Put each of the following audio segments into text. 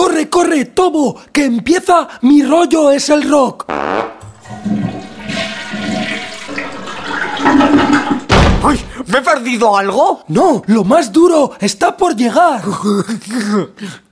corre, corre, Tobo, que empieza mi rollo es el rock. ¡Ay! ¿Me he perdido algo? No, lo más duro está por llegar.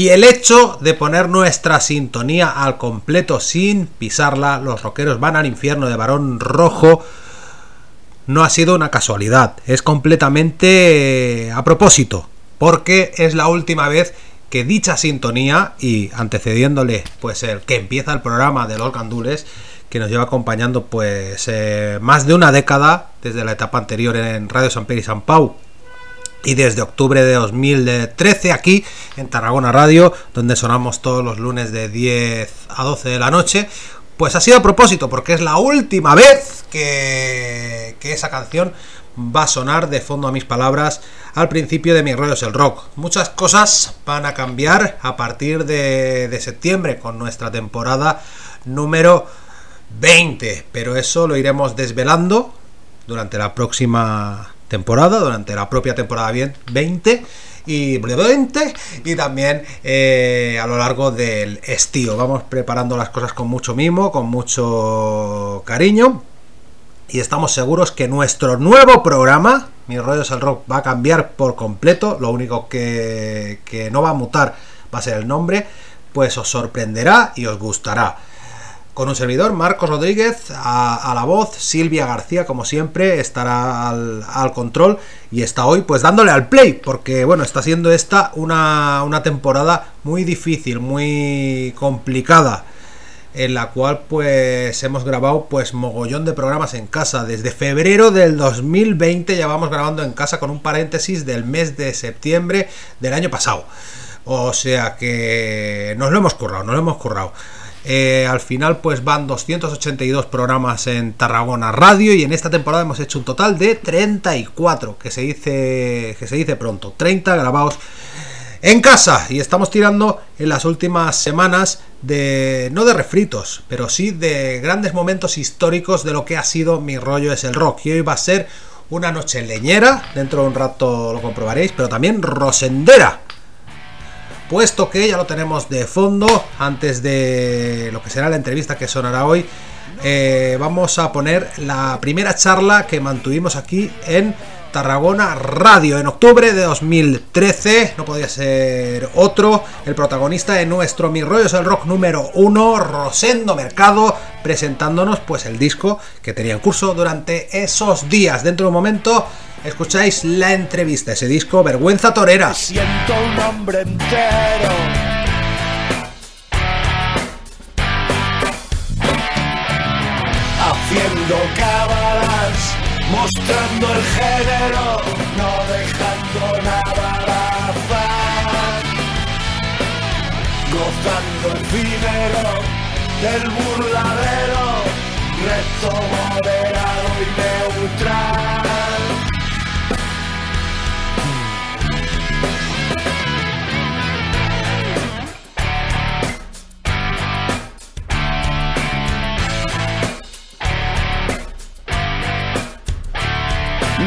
Y el hecho de poner nuestra sintonía al completo sin pisarla, los rockeros van al infierno de varón rojo, no ha sido una casualidad, es completamente eh, a propósito, porque es la última vez que dicha sintonía y antecediéndole pues el que empieza el programa de los gandules que nos lleva acompañando pues eh, más de una década desde la etapa anterior en Radio San Pedro y San Pau y desde octubre de 2013 aquí en Tarragona Radio, donde sonamos todos los lunes de 10 a 12 de la noche. Pues ha sido a propósito, porque es la última vez que, que esa canción va a sonar de fondo a mis palabras al principio de mis rollos el rock. Muchas cosas van a cambiar a partir de, de septiembre con nuestra temporada número 20, pero eso lo iremos desvelando durante la próxima temporada, durante la propia temporada 20 y 20 y también eh, a lo largo del estío. Vamos preparando las cosas con mucho mimo, con mucho cariño y estamos seguros que nuestro nuevo programa, Mi Rollos el Rock, va a cambiar por completo. Lo único que, que no va a mutar va a ser el nombre, pues os sorprenderá y os gustará con un servidor, Marcos Rodríguez, a, la voz, Silvia García, como siempre, estará al, control y está hoy pues dándole al play, porque bueno, está siendo esta una, una temporada muy difícil, muy complicada en la cual pues hemos grabado pues mogollón de programas en casa. Desde febrero del 2020 ya vamos grabando en casa con un paréntesis del mes de septiembre del año pasado. O sea que nos lo hemos currado, nos lo hemos currado. Eh, al final pues van 282 programas en Tarragona Radio y en esta temporada hemos hecho un total de 34, que se dice, que se dice pronto, 30 grabados en casa. Y estamos tirando en las últimas semanas de no de refritos, pero sí de grandes momentos históricos de lo que ha sido mi rollo es el rock. Y hoy va a ser una noche leñera, dentro de un rato lo comprobaréis, pero también rosendera puesto que ya lo tenemos de fondo, antes de lo que será la entrevista que sonará hoy, eh, vamos a poner la primera charla que mantuvimos aquí en Tarragona Radio en octubre de 2013. No podía ser otro. El protagonista de nuestro Mi Rollo es el rock número uno, Rosendo Mercado, presentándonos pues el disco que tenía en curso durante esos días. Dentro de un momento escucháis la entrevista, ese disco Vergüenza Torera. Siento un hombre entero. Mostrando el género, no dejando nada al azar. Gozando efímero del burladero, reto moderado y neutral.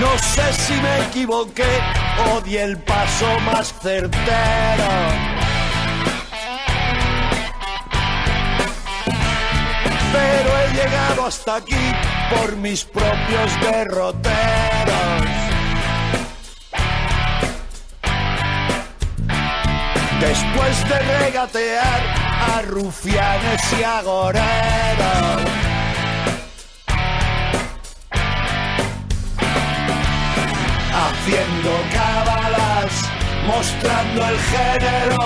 No sé si me equivoqué o di el paso más certero. Pero he llegado hasta aquí por mis propios derroteros. Después de regatear a rufianes y agoreros. Haciendo cábalas, mostrando el género,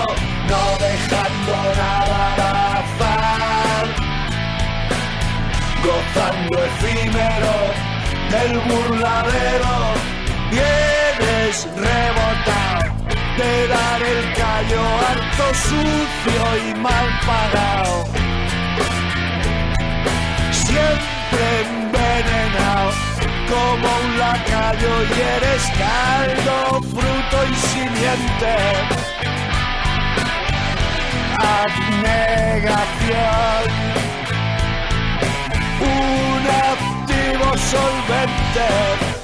no dejando nada al azar, gozando efímero del burladero, vienes rebotado de dar el callo harto sucio y mal pagado, siempre envenenado como un lacayo y eres caldo, fruto y simiente. Abnegación, un activo solvente.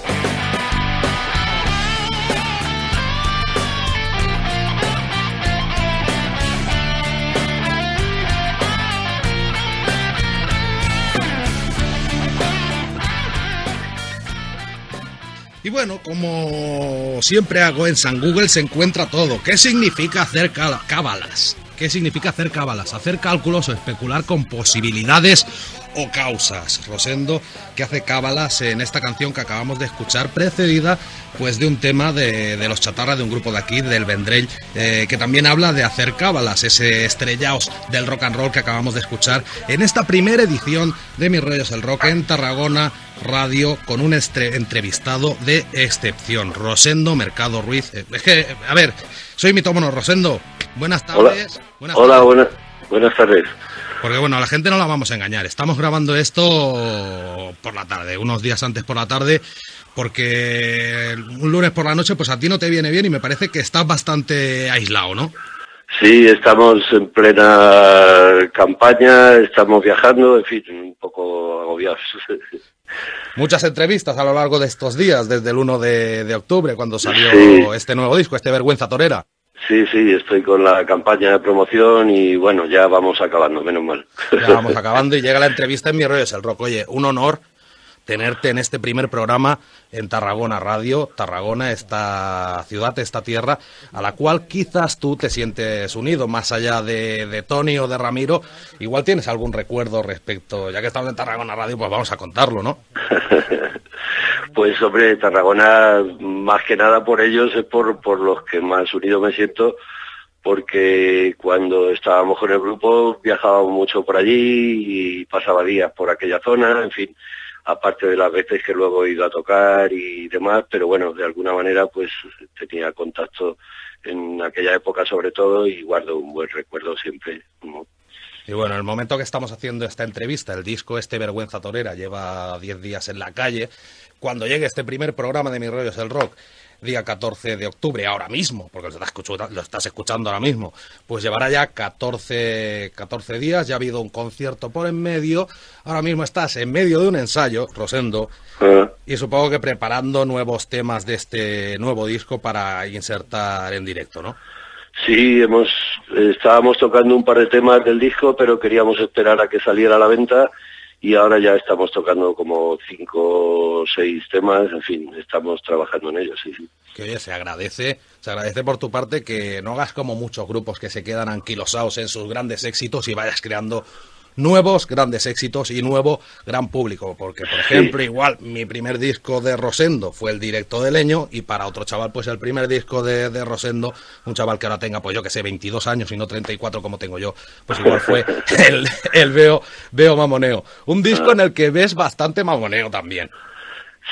Y bueno, como siempre hago en San Google se encuentra todo. ¿Qué significa hacer cábalas? ¿Qué significa hacer cábalas? Hacer cálculos o especular con posibilidades o causas. Rosendo, que hace cábalas en esta canción que acabamos de escuchar, precedida pues de un tema de, de los chatarras de un grupo de aquí, del Vendrell, eh, que también habla de hacer cábalas, ese estrellaos del rock and roll que acabamos de escuchar en esta primera edición de Mis Rollos el Rock en Tarragona Radio con un entrevistado de excepción, Rosendo Mercado Ruiz. Eh, Es que, a ver, soy mitómono, Rosendo. Buenas Hola, tardes. Buenas hola tardes. buenas, buenas tardes. Porque bueno, a la gente no la vamos a engañar. Estamos grabando esto por la tarde, unos días antes por la tarde, porque un lunes por la noche, pues a ti no te viene bien y me parece que estás bastante aislado, ¿no? Sí, estamos en plena campaña, estamos viajando, en fin, un poco agobiados. Muchas entrevistas a lo largo de estos días, desde el 1 de, de octubre, cuando salió Sí. este nuevo disco, este Vergüenza Torera. Sí, sí, estoy con la campaña de promoción y bueno, ya vamos acabando, menos mal. Ya vamos acabando y llega la entrevista en Mi Rollo es el Rock. Oye, un honor tenerte en este primer programa en Tarragona Radio. Tarragona, esta ciudad, esta tierra, a la cual quizás tú te sientes unido, más allá de, de Tony o de Ramiro. Igual tienes algún recuerdo respecto, ya que estamos en Tarragona Radio, pues vamos a contarlo, ¿no? Pues hombre, Tarragona, más que nada por ellos es por, por los que más unido me siento, porque cuando estábamos con el grupo viajábamos mucho por allí y pasaba días por aquella zona, en fin, aparte de las veces que luego he ido a tocar y demás, pero bueno, de alguna manera pues tenía contacto en aquella época sobre todo y guardo un buen recuerdo siempre. Y bueno, en el momento que estamos haciendo esta entrevista, el disco este Vergüenza Torera lleva 10 días en la calle. Cuando llegue este primer programa de Mi Rollo es el Rock, día 14 de octubre, ahora mismo, porque lo estás, escuchu- lo estás escuchando ahora mismo, pues llevará ya 14, 14 días, ya ha habido un concierto por en medio, ahora mismo estás en medio de un ensayo, Rosendo, Ah, y supongo que preparando nuevos temas de este nuevo disco para insertar en directo, ¿no? Sí, hemos, eh, estábamos tocando un par de temas del disco, pero queríamos esperar a que saliera a la venta y ahora ya estamos tocando como cinco o seis temas, en fin, estamos trabajando en ellos, sí, sí. Que oye, se agradece, se agradece por tu parte que no hagas como muchos grupos que se quedan anquilosados en sus grandes éxitos y vayas creando nuevos grandes éxitos y nuevo gran público. Porque, por ejemplo, igual mi primer disco de Rosendo fue el directo de Leño y para otro chaval, pues el primer disco de, de Rosendo, un chaval que ahora tenga, pues yo que sé, 22 años y no 34 como tengo yo, pues igual fue el, el Veo, Veo Mamoneo. Un disco en el que ves bastante mamoneo también.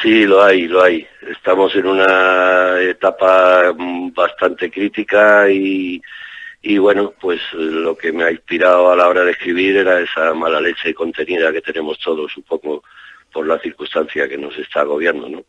Sí, lo hay, lo hay. Estamos en una etapa mm, bastante crítica y, y bueno, pues eh, lo que me ha inspirado a la hora de escribir era esa mala leche contenida que tenemos todos, un poco por la circunstancia que nos está agobiando, ¿no?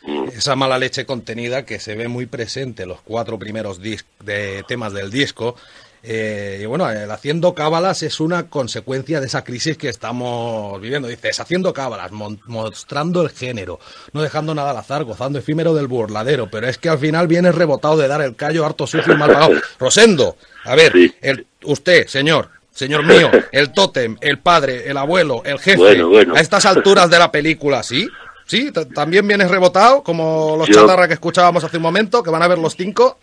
Mm. esa mala leche contenida que se ve muy presente en los cuatro primeros de temas del disco. Eh, y bueno, el haciendo cábalas es una consecuencia de esa crisis que estamos viviendo. Dices, haciendo cábalas, mostrando el género, no dejando nada al azar, gozando efímero del burladero, pero es que al final vienes rebotado de dar el callo harto sucio y mal pagado. Rosendo, a ver, Sí. el- usted, señor, señor mío, el tótem, el padre, el abuelo, el jefe, Bueno, bueno. a estas alturas de la película, ¿sí? ¿Sí? ¿T- ¿También vienes rebotado, como los Yo- chatarra que escuchábamos hace un momento, que van a ver los cinco?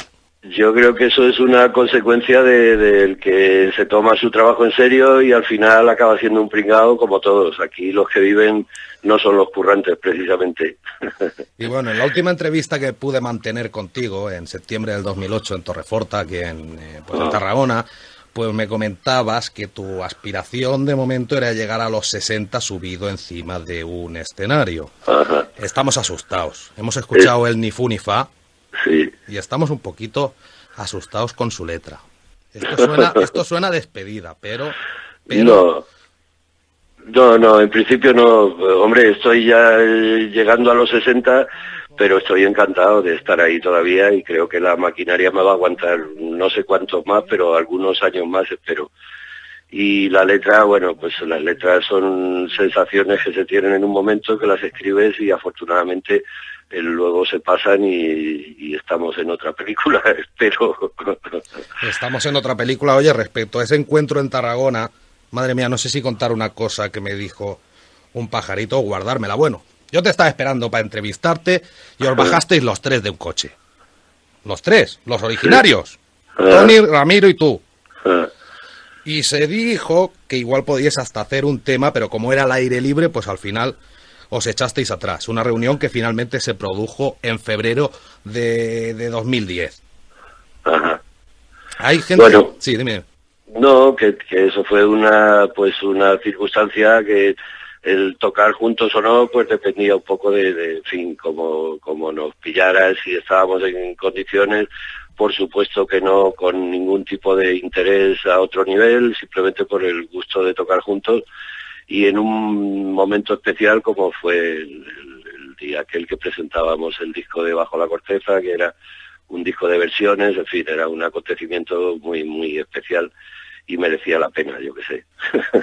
Yo creo que eso es una consecuencia de- del que se toma su trabajo en serio y al final acaba siendo un pringado como todos. Aquí los que viven no son los currantes precisamente. Y bueno, en la última entrevista que pude mantener contigo en septiembre del 2008 en Torreforta, aquí en, eh, pues en Ah. Tarragona, pues me comentabas que tu aspiración de momento era llegar a los 60 subido encima de un escenario. Ajá, Estamos asustados. Hemos escuchado el ni fu ni fa sí. y estamos un poquito asustados con su letra. Esto suena, esto suena a despedida, pero, pero No. No, no, en principio no. Hombre, estoy ya eh, llegando a los 60, pero estoy encantado de estar ahí todavía y creo que la maquinaria me va a aguantar no sé cuántos más, pero algunos años más espero. Y la letra, bueno, pues las letras son sensaciones que se tienen en un momento que las escribes y afortunadamente luego se pasan y, y estamos en otra película, espero. Estamos en otra película. Oye, respecto a ese encuentro en Tarragona, madre mía, no sé si contar una cosa que me dijo un pajarito o guardármela. Bueno, yo te estaba esperando para entrevistarte y os bajasteis los tres de un coche. Los tres, los originarios. Ah. Tony, Ramiro y tú. Ah, Y se dijo que igual podíais hasta hacer un tema, pero como era al aire libre, pues al final os echasteis atrás. Una reunión que finalmente se produjo en febrero de, de 2010. ajá. Hay gente... Bueno. Sí, dime. No, que, que eso fue una pues una circunstancia que el tocar juntos o no pues dependía un poco de, de en fin, como, como nos pillara, si estábamos en condiciones, por supuesto que no con ningún tipo de interés a otro nivel, simplemente por el gusto de tocar juntos y en un momento especial como fue el, el- el día aquel que presentábamos el disco de Bajo la Corteza, que era un disco de versiones, en fin, era un acontecimiento muy, muy especial y merecía la pena, yo qué sé.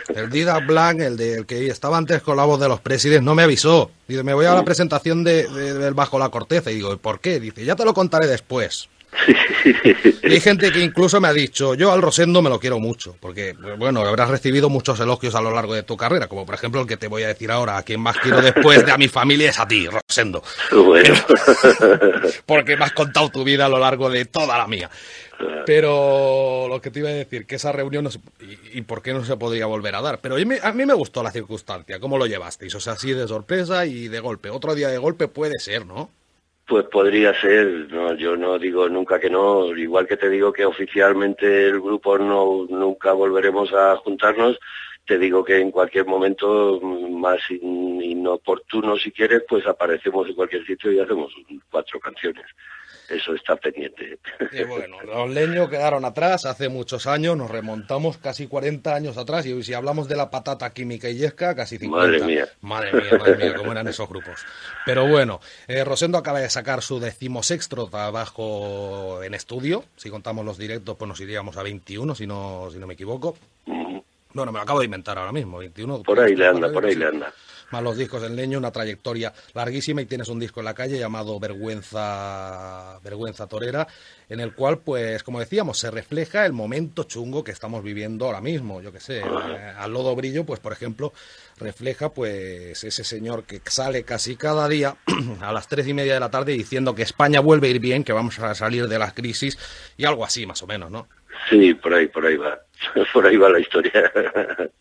El Dida Blanc, el, de, el que estaba antes con la voz de los presidentes, no me avisó. Dice, me voy a la presentación de, de- del Bajo la Corteza. Y digo, ¿por qué? Dice, ya te lo contaré después. Y hay gente que incluso me ha dicho, yo al Rosendo me lo quiero mucho, porque, bueno, habrás recibido muchos elogios a lo largo de tu carrera, como por ejemplo el que te voy a decir ahora, a quien más quiero después de a mi familia es a ti, Rosendo, bueno, porque me has contado tu vida a lo largo de toda la mía. Pero lo que te iba a decir, que esa reunión, no se- y, y por qué no se podría volver a dar? Pero a mí, a mí me gustó la circunstancia, ¿cómo lo llevasteis? O sea, así de sorpresa y de golpe. Otro día de golpe puede ser, ¿no? Pues podría ser, no, yo no digo nunca que no, igual que te digo que oficialmente el grupo no nunca volveremos a juntarnos, te digo que en cualquier momento más in- inoportuno si quieres, pues aparecemos en cualquier sitio y hacemos cuatro canciones. Eso está pendiente. Y bueno, los leños quedaron atrás hace muchos años, nos remontamos casi 40 años atrás y si hablamos de la patata química y yesca, casi 50. Madre mía. Madre mía, madre mía, cómo eran esos grupos. Pero bueno, eh, Rosendo acaba de sacar su decimosexto trabajo en estudio. Si contamos los directos, pues nos iríamos a 21, si no, si no me equivoco. Bueno, me lo acabo de inventar ahora mismo, 21. Por ahí le anda, por ahí le anda. Más los discos en leño, una trayectoria larguísima y tienes un disco en la calle llamado Vergüenza, Vergüenza Torera, en el cual, pues, como decíamos, se refleja el momento chungo que estamos viviendo ahora mismo. Yo qué sé, eh, al lodo brillo, pues, por ejemplo, refleja, pues, ese señor que sale casi cada día a las tres y media de la tarde diciendo que España vuelve a ir bien, que vamos a salir de la crisis y algo así, más o menos, ¿no? Sí, por ahí, por ahí va. Por ahí va la historia.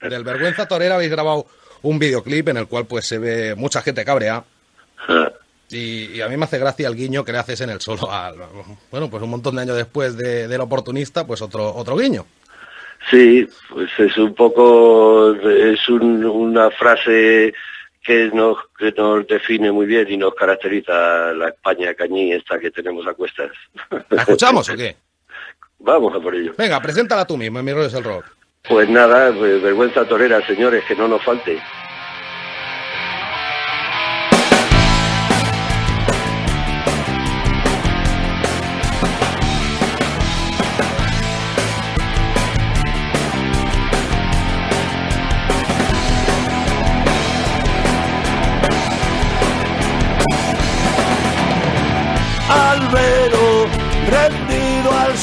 Del Vergüenza Torera habéis grabado un videoclip en el cual, pues, se ve mucha gente cabrea. Y, y a mí me hace gracia el guiño que le haces en el solo al, bueno, pues un montón de años después de, del oportunista, pues otro, otro guiño. Sí, pues es un poco, es un- una frase que nos, que nos define muy bien y nos caracteriza la España cañí esta que tenemos a cuestas. ¿La escuchamos o qué? Vamos a por ello. Venga, preséntala tú mismo en Mi Rollo es el Rock. Pues nada, pues vergüenza torera, señores, que no nos falte.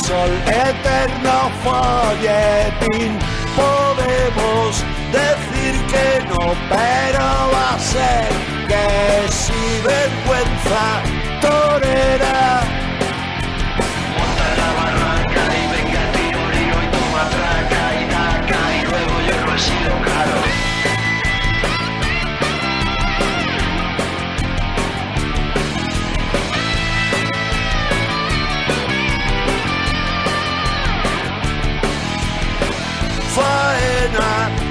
Sol, eterno folletín. Podemos decir que no, pero va a ser que si vergüenza torera.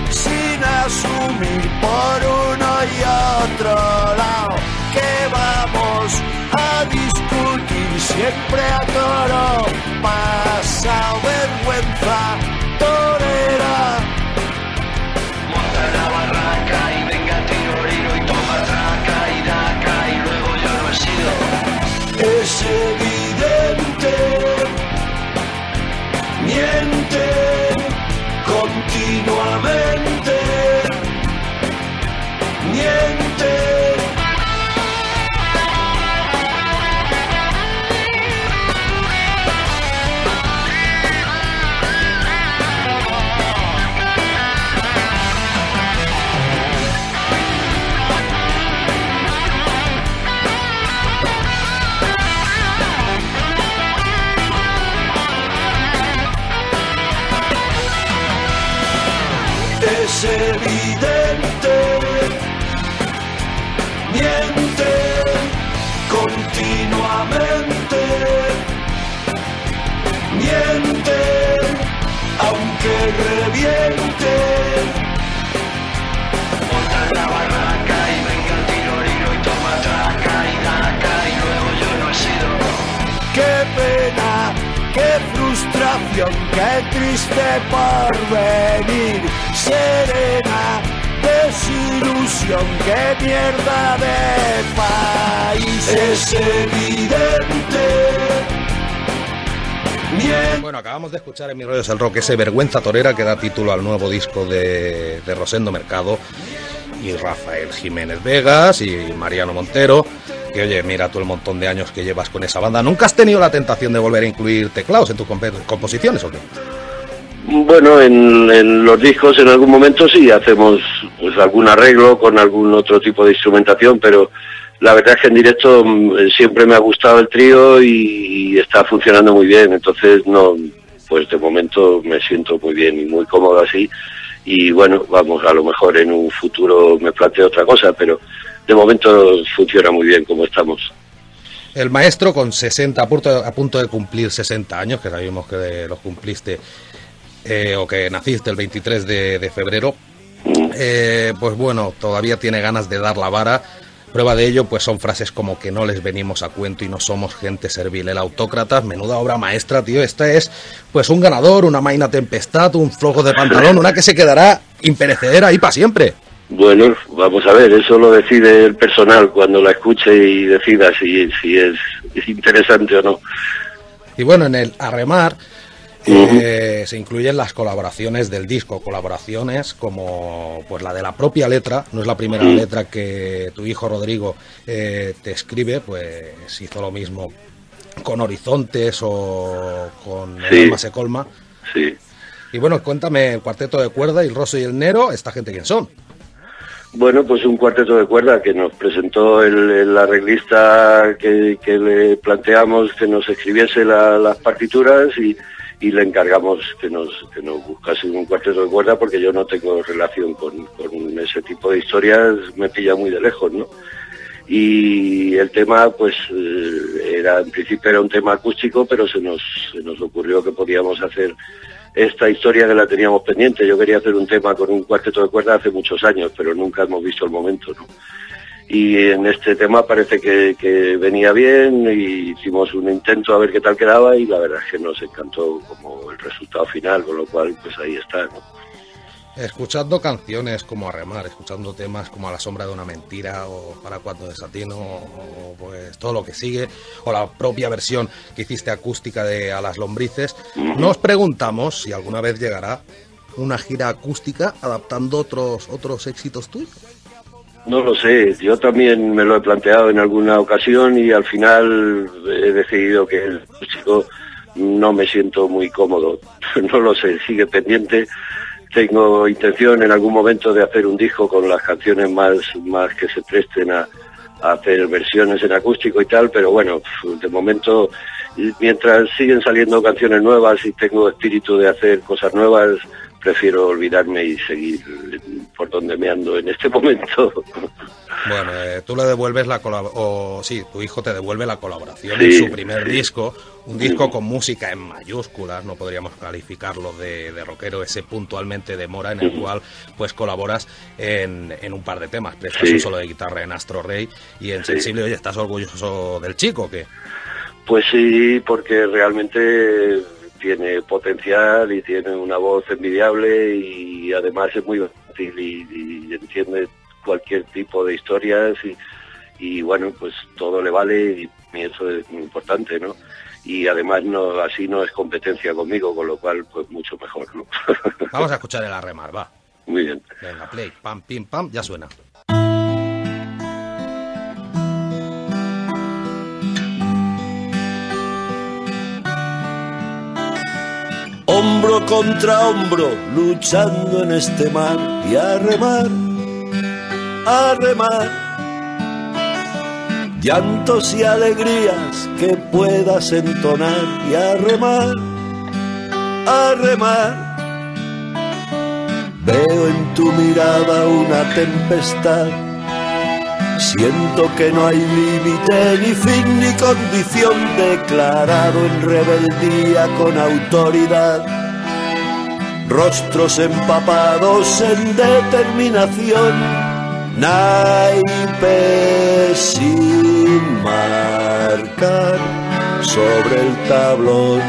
Sin asumir por uno y otro lado. Que vamos a discutir siempre a toro. Pasa vergüenza torera escuchar en Mi Rollo es el Rock ese Vergüenza Torera que da título al nuevo disco de, Rosendo Mercado y Rafael Jiménez Vegas y Mariano Montero. Que oye, mira tú el montón de años que llevas con esa banda. ¿Nunca has tenido la tentación de volver a incluir teclados en tus comp- composiciones o qué? Bueno, en, los discos en algún momento sí hacemos pues algún arreglo con algún otro tipo de instrumentación, pero la verdad es que en directo mm, siempre me ha gustado el trío y está funcionando muy bien, entonces no, pues de momento me siento muy bien y muy cómodo así y bueno, vamos, a lo mejor en un futuro me planteo otra cosa, pero de momento funciona muy bien como estamos. El maestro con 60, a punto, a punto de cumplir 60 años, que sabemos que los cumpliste, eh, o que naciste el 23 de, de febrero, eh, pues bueno, todavía tiene ganas de dar la vara. Prueba de ello, pues son frases como que no les venimos a cuento y no somos gente servil. El autócrata, menuda obra maestra, tío. Esta es, pues, un ganador, una maina tempestad, un flojo de pantalón, una que se quedará imperecedera ahí para siempre. Bueno, vamos a ver, eso lo decide el personal cuando la escuche y decida si, si es, es interesante o no. Y bueno, en el Arremar eh, se incluyen las colaboraciones del disco, colaboraciones como pues la de la propia letra, no es la primera letra que tu hijo Rodrigo eh, te escribe, pues hizo lo mismo con Horizontes o con El Sí. alma se colma. Sí. Y bueno, cuéntame el cuarteto de cuerda, el Rosso y el Nero, esta gente quién son. Bueno, pues un cuarteto de cuerda que nos presentó el, el arreglista que, que le planteamos que nos escribiese la- las partituras y, y le encargamos que nos, que nos buscase un cuarteto de cuerda porque yo no tengo relación con, con ese tipo de historias, me pilla muy de lejos, ¿no? Y el tema, pues, eh, era en principio era un tema acústico, pero se nos, se nos ocurrió que podíamos hacer esta historia que la teníamos pendiente. Yo quería hacer un tema con un cuarteto de cuerda hace muchos años, pero nunca hemos visto el momento, ¿no? Y en este tema parece que, que venía bien y hicimos un intento a ver qué tal quedaba y la verdad es que nos encantó como el resultado final, con lo cual pues ahí está, ¿no? Escuchando canciones como Arremar, escuchando temas como A la sombra de una mentira o Para cuando desatino o pues todo lo que sigue o la propia versión que hiciste acústica de A las lombrices, nos preguntamos si alguna vez llegará una gira acústica adaptando otros otros éxitos tuyos. No lo sé, yo también me lo he planteado en alguna ocasión y al final he decidido que el chico no me siento muy cómodo. No lo sé, sigue pendiente. Tengo intención en algún momento de hacer un disco con las canciones más, más que se presten a, a hacer versiones en acústico y tal, pero bueno, de momento, mientras siguen saliendo canciones nuevas y tengo espíritu de hacer cosas nuevas, prefiero olvidarme y seguir por donde me ando en este momento. Bueno, eh, tú le devuelves la o sí, tu hijo te devuelve la colaboración Sí, en su primer sí. disco, un disco con música en mayúsculas, no podríamos calificarlo de, de rockero, ese puntualmente de Mora, en el cual pues colaboras en, en un par de temas, prestas Sí. un solo de guitarra en Astro Rey y en Sensible, oye, ¿estás orgulloso del chico que Pues sí, porque realmente tiene potencial y tiene una voz envidiable y además es muy fácil y, y entiende cualquier tipo de historias y, y bueno, pues todo le vale y, y eso es muy importante, ¿no? Y además no así no es competencia conmigo, con lo cual pues mucho mejor, ¿no? Vamos a escuchar el arremar, va. muy bien. Venga, play, pam, pim, pam, ya suena. Hombro contra hombro, luchando en este mar y a remar, a remar. Llantos y alegrías que puedas entonar y a remar, a remar. Veo en tu mirada una tempestad. Siento que no hay límite, ni fin, ni condición declarado en rebeldía con autoridad. Rostros empapados en determinación, naipes sin marcar sobre el tablón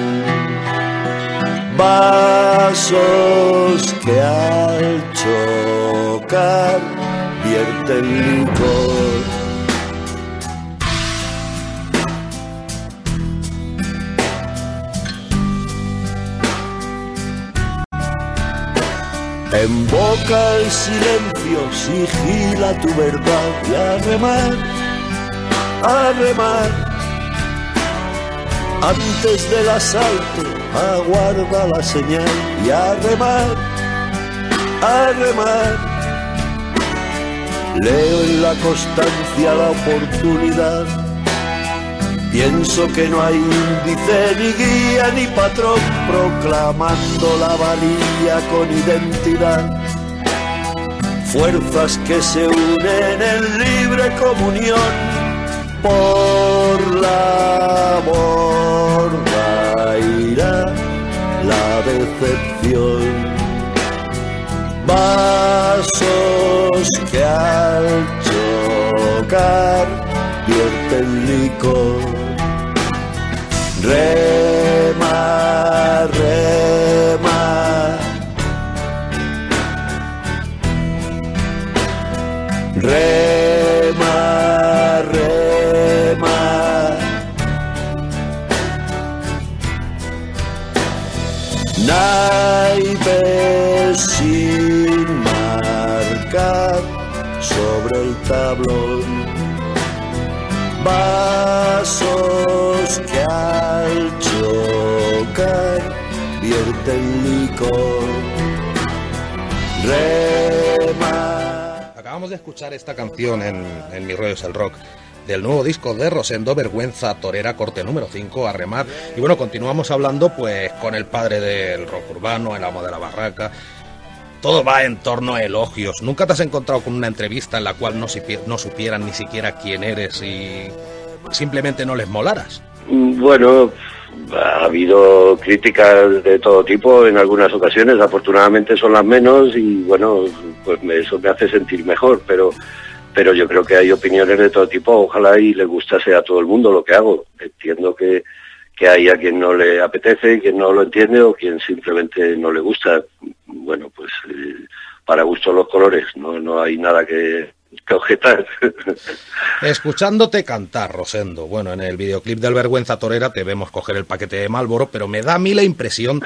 vasos que al chocar vierten licor. Boca el silencio, sigila tu verdad y a remar, a remar. Antes del asalto aguarda la señal y a remar, a remar. Leo en la constancia la oportunidad. Pienso que no hay índice, ni guía, ni patrón proclamando la valía con identidad. Fuerzas que se unen en libre comunión por la borda irá la decepción. Vasos que al chocar vierten licor. Rema, rema. Rema, rema. Naipes sin marcar sobre el tablón. Rema. Acabamos de escuchar esta canción en, en Mi rollo es el rock del nuevo disco de Rosendo, Vergüenza Torera, corte número 5, a remar. Y bueno, continuamos hablando pues con el padre del rock urbano, el amo de la barraca. Todo va en torno a elogios. ¿Nunca te has encontrado con una entrevista en la cual no, no supieran ni siquiera quién eres y simplemente no les molaras? Bueno, ha habido críticas de todo tipo en algunas ocasiones, afortunadamente son las menos y bueno, pues eso me hace sentir mejor, pero pero yo creo que hay opiniones de todo tipo, ojalá y le gustase a todo el mundo lo que hago. Entiendo que, que hay a quien no le apetece, quien no lo entiende o quien simplemente no le gusta. Bueno, pues eh, para gusto los colores, no, no hay nada que, Escuchándote cantar, Rosendo. Bueno, en el videoclip del Vergüenza Torera te vemos coger el paquete de Malboro, pero me da a mí la impresión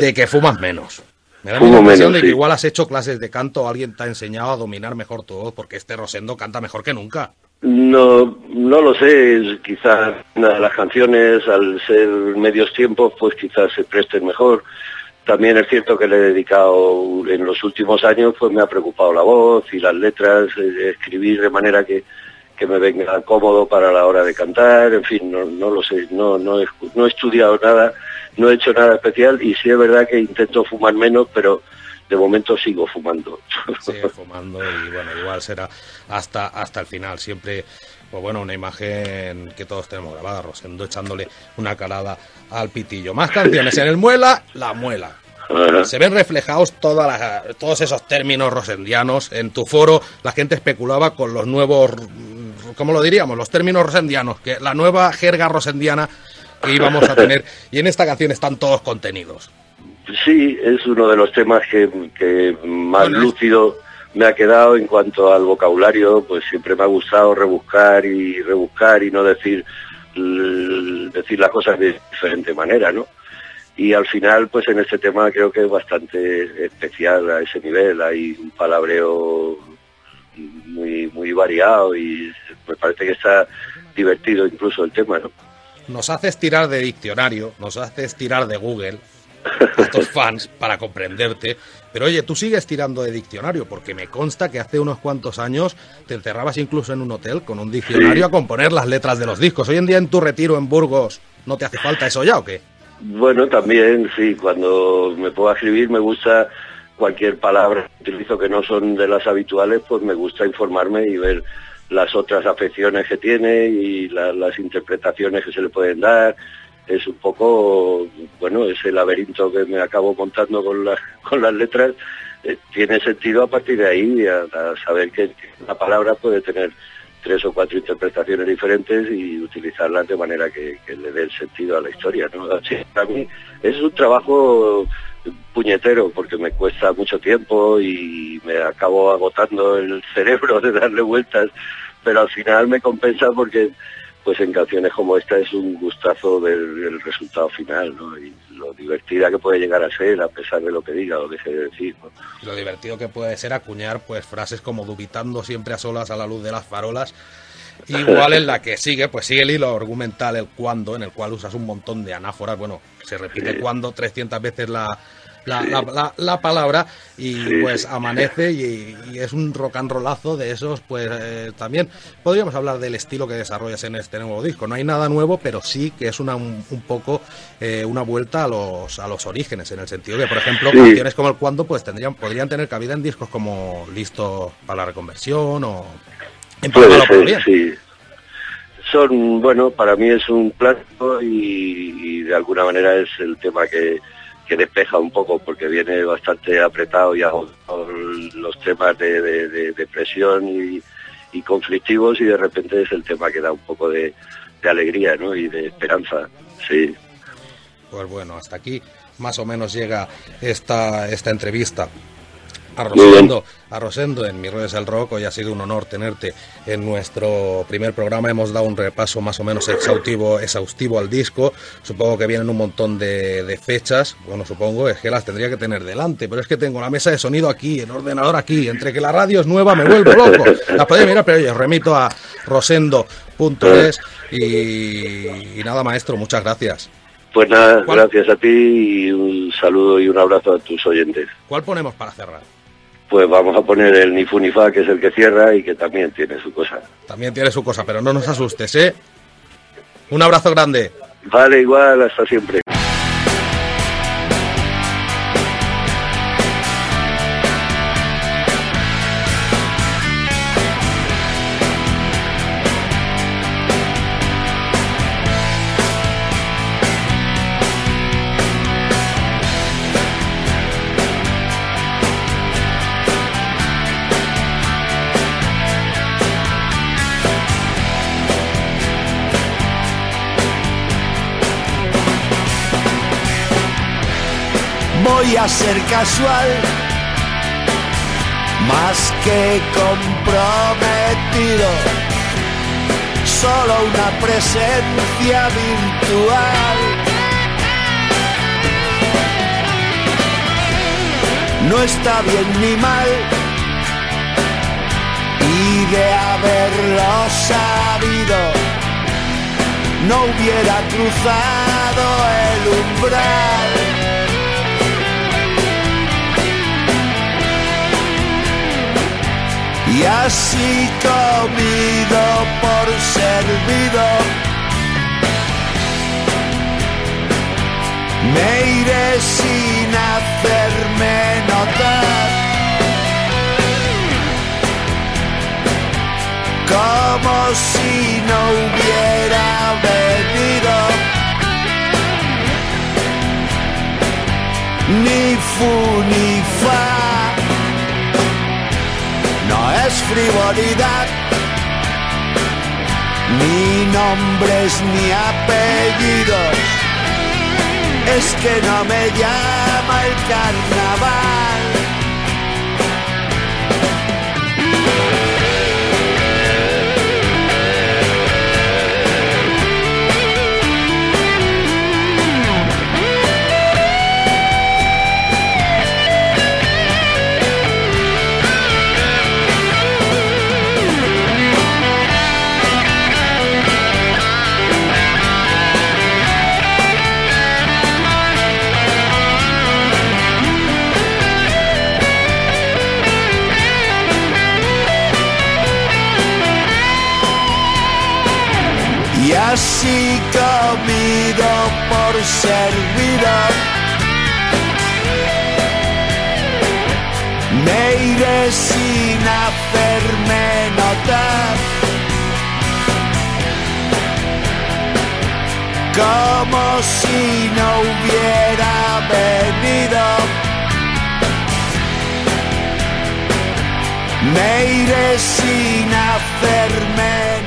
de que fumas menos. Me da mí la Fumo impresión menos, de que sí. igual has hecho clases de canto o alguien te ha enseñado a dominar mejor tu voz, porque este Rosendo canta mejor que nunca. No, no lo sé, quizás las canciones, al ser medios tiempos, pues quizás se presten mejor. También es cierto que le he dedicado en los últimos años, pues me ha preocupado la voz y las letras, eh, escribir de manera que, que me venga cómodo para la hora de cantar, en fin, no, no lo sé, no, no, he, no he estudiado nada, no he hecho nada especial y sí es verdad que intento fumar menos, pero de momento sigo fumando. Sigue fumando y bueno, igual será hasta, hasta el final. Siempre, pues bueno, una imagen que todos tenemos grabada, Rosendo echándole una calada al pitillo. Más canciones en el muela, la muela. Se ven reflejados todas las- todos esos términos rosendianos. En tu foro la gente especulaba con los nuevos, ¿cómo lo diríamos? Los términos rosendianos, que la nueva jerga rosendiana que íbamos a tener. Y en esta canción están todos contenidos. Sí, es uno de los temas que, que más Bueno, lúcido me ha quedado en cuanto al vocabulario, pues siempre me ha gustado rebuscar y rebuscar y no decir decir las cosas de diferente manera, ¿no? Y al final, pues en este tema creo que es bastante especial a ese nivel, hay un palabreo muy muy variado y me parece que está divertido incluso el tema, ¿no? Nos haces tirar de diccionario, nos haces tirar de Google a tus fans para comprenderte. Pero oye, tú sigues tirando de diccionario porque me consta que hace unos cuantos años te encerrabas incluso en un hotel con un diccionario Sí. a componer las letras de los discos. Hoy en día en tu retiro en Burgos, ¿no te hace falta eso ya o qué? Bueno, también, sí, cuando me puedo escribir me gusta cualquier palabra que utilizo que no son de las habituales, pues me gusta informarme y ver las otras afecciones que tiene y la- las interpretaciones que se le pueden dar. Es un poco, bueno, ese laberinto que me acabo montando con, las con las letras, eh, tiene sentido a partir de ahí, a, a saber que la palabra puede tener tres o cuatro interpretaciones diferentes y utilizarlas de manera que, le dé el sentido a la historia. ¿no? Así, para mí es un trabajo puñetero porque me cuesta mucho tiempo y me acabo agotando el cerebro de darle vueltas, pero al final me compensa porque pues en canciones como esta es un gustazo del, del resultado final, ¿no? Y lo divertida que puede llegar a ser a pesar de lo que diga o deje de decir. ¿no? Lo divertido que puede ser acuñar pues frases como dubitando siempre a solas a la luz de las farolas. Igual en la que sigue, pues sigue el hilo argumental, el cuando, en el cual usas un montón de anáforas. Bueno, se repite Sí. cuando 300 veces la, la, la- la- la palabra y Sí, pues sí. amanece y, y es un rock and rollazo de esos. Pues eh, también podríamos hablar del estilo que desarrollas en este nuevo disco. No hay nada nuevo, pero sí que es una, un, un poco eh, una vuelta a los, a los orígenes, en el sentido de, por ejemplo, Sí. canciones como el cuando pues tendrían podrían tener cabida en discos como Listo para la reconversión o en Puede ser, bien. sí. Son, bueno, para mí es un clásico y, y de alguna manera es el tema que, que despeja un poco porque viene bastante apretado y agotado los temas de, de- de depresión y, y conflictivos y de repente es el tema que da un poco de, alegría ¿no? y de esperanza. Sí. Pues bueno, hasta aquí más o menos llega esta, esta entrevista. A Muy bien. Rosendo, a Rosendo en Mi Rollo es el Rock, hoy ha sido un honor tenerte en nuestro primer programa. Hemos dado un repaso más o menos exhaustivo, exhaustivo al disco. Supongo que vienen un montón de, de fechas. Bueno, supongo es que las tendría que tener delante, pero es que tengo la mesa de sonido aquí, el ordenador aquí. Entre que la radio es nueva, me vuelvo loco. Las podéis mirar, pero oye, os remito a rosendo.es y, y nada, maestro, muchas gracias. Pues nada, ¿Cuál? gracias a ti y un saludo y un abrazo a tus oyentes. ¿Cuál ponemos para cerrar? Pues vamos a poner el ni fu ni fa, que es el que cierra y que también tiene su cosa. También tiene su cosa, pero no nos asustes, ¿eh? Un abrazo grande. Vale, igual, hasta siempre. Ser casual, más que comprometido, solo una presencia virtual. No está bien ni mal, y de haberlo sabido, no hubiera cruzado el umbral. Y así comido por servido. Me iré sin hacerme notar. Como si no hubiera venido. Ni fu ni fa es frivolidad, ni nombres ni apellidos, es que no me llama el carnaval. Servido. Me iré sin hacerme notar. Como si no hubiera venido. Me iré sin notar.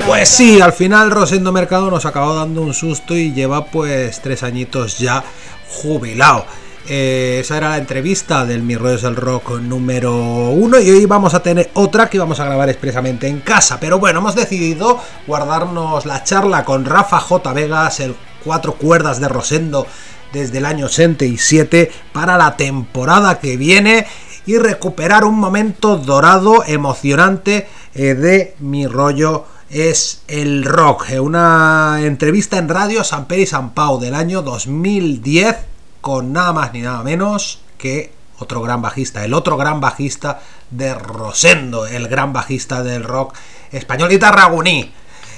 Pues sí, al final Rosendo Mercado nos acabó dando un susto y lleva pues tres añitos ya jubilado. Eh, esa era la entrevista del Mi Rollos del Rock número uno y hoy vamos a tener otra que vamos a grabar expresamente en casa. Pero bueno, hemos decidido guardarnos la charla con Rafa J. Vegas, el cuatro cuerdas de Rosendo desde el año 87 para la temporada que viene y recuperar un momento dorado, emocionante eh, de Mi Rollo es el rock. Eh, Una entrevista en radio San Pedro y San Pau del año 2010 con nada más ni nada menos que otro gran bajista, el otro gran bajista de Rosendo, el gran bajista del rock español y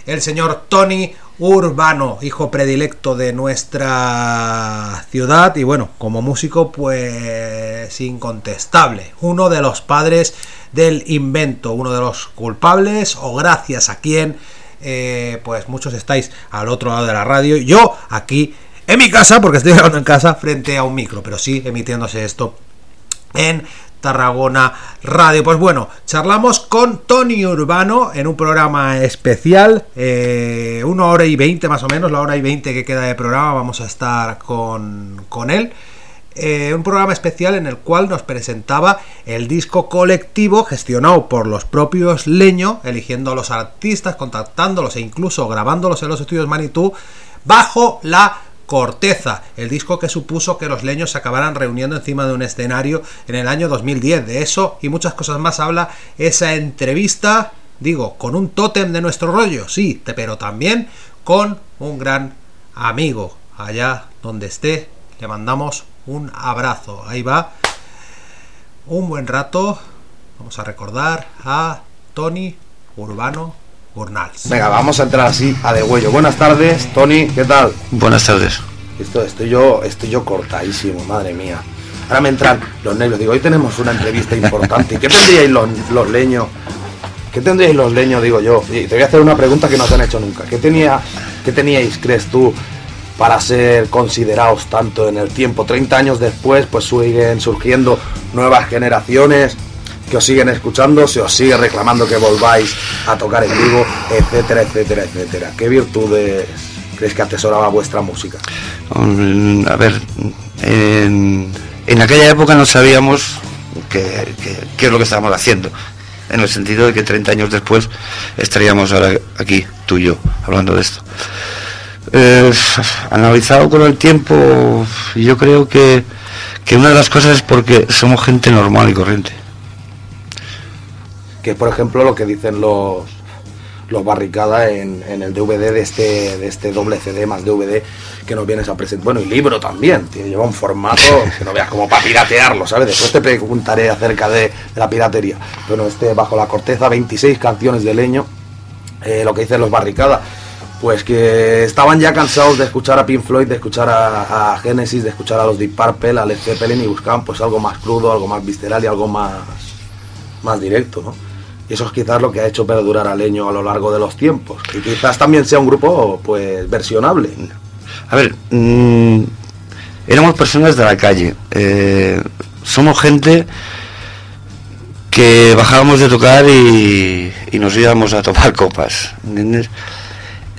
el señor Tony Urbano, hijo predilecto de nuestra ciudad. Y bueno, como músico pues incontestable, uno de los padres del invento, uno de los culpables o gracias a quien eh, pues muchos estáis al otro lado de la radio, yo aquí en mi casa, porque estoy grabando en casa frente a un micro, pero sí emitiéndose esto en Tarragona Radio. Pues bueno, charlamos con Tony Urbano en un programa especial, eh, una hora y veinte más o menos, la hora y veinte que queda de programa, vamos a estar con, con él. Eh, un programa especial en el cual nos presentaba el disco colectivo gestionado por los propios Leño, eligiendo a los artistas, contactándolos e incluso grabándolos en los estudios Manitou, bajo la Corteza, el disco que supuso que los leños se acabaran reuniendo encima de un escenario en el año 2010. De eso y muchas cosas más habla esa entrevista, digo, con un tótem de nuestro rollo, sí, pero también con un gran amigo. Allá donde esté, le mandamos un abrazo. Ahí va. Un buen rato. Vamos a recordar a Tony Urbano Venga, vamos a entrar así a de huello. Buenas tardes, Tony, ¿qué tal? Buenas tardes. Esto, estoy yo, estoy yo cortadísimo, madre mía. Ahora me entran los nervios. Digo, hoy tenemos una entrevista importante. ¿Y qué tendríais los, los leños? ¿Qué tendríais los leños, digo yo? Y te voy a hacer una pregunta que no te han hecho nunca. ¿Qué, tenía, qué teníais, crees tú, para ser considerados tanto en el tiempo? 30 años después, pues siguen surgiendo nuevas generaciones que os siguen escuchando, se os sigue reclamando que volváis a tocar en vivo, etcétera, etcétera, etcétera. ¿Qué virtudes crees que atesoraba vuestra música? A ver, en, aquella época no sabíamos qué es lo que estábamos haciendo, en el sentido de que 30 años después estaríamos ahora aquí, tú y yo, hablando de esto. Eh, analizado con el tiempo, yo creo que, que una de las cosas es porque somos gente normal y corriente. Que es por ejemplo lo que dicen los los barricada en, en el DVD de este de este doble CD más DVD que nos vienes a presentar. Bueno y libro también tío, lleva un formato que no veas como para piratearlo sabes después te preguntaré acerca de, de la piratería. Bueno este bajo la corteza 26 canciones de leño eh, lo que dicen los barricada pues que estaban ya cansados de escuchar a Pink Floyd, de escuchar a, a Genesis, de escuchar a los Deep Purple, a Led Zeppelin y buscaban pues algo más crudo, algo más visceral y algo más, más directo, ¿no? Eso es quizás lo que ha hecho perdurar a Leño a lo largo de los tiempos. Y quizás también sea un grupo pues versionable. A ver, mm, éramos personas de la calle. eh, somos gente que bajábamos de tocar y, nos íbamos a tomar copas. ¿Entiendes?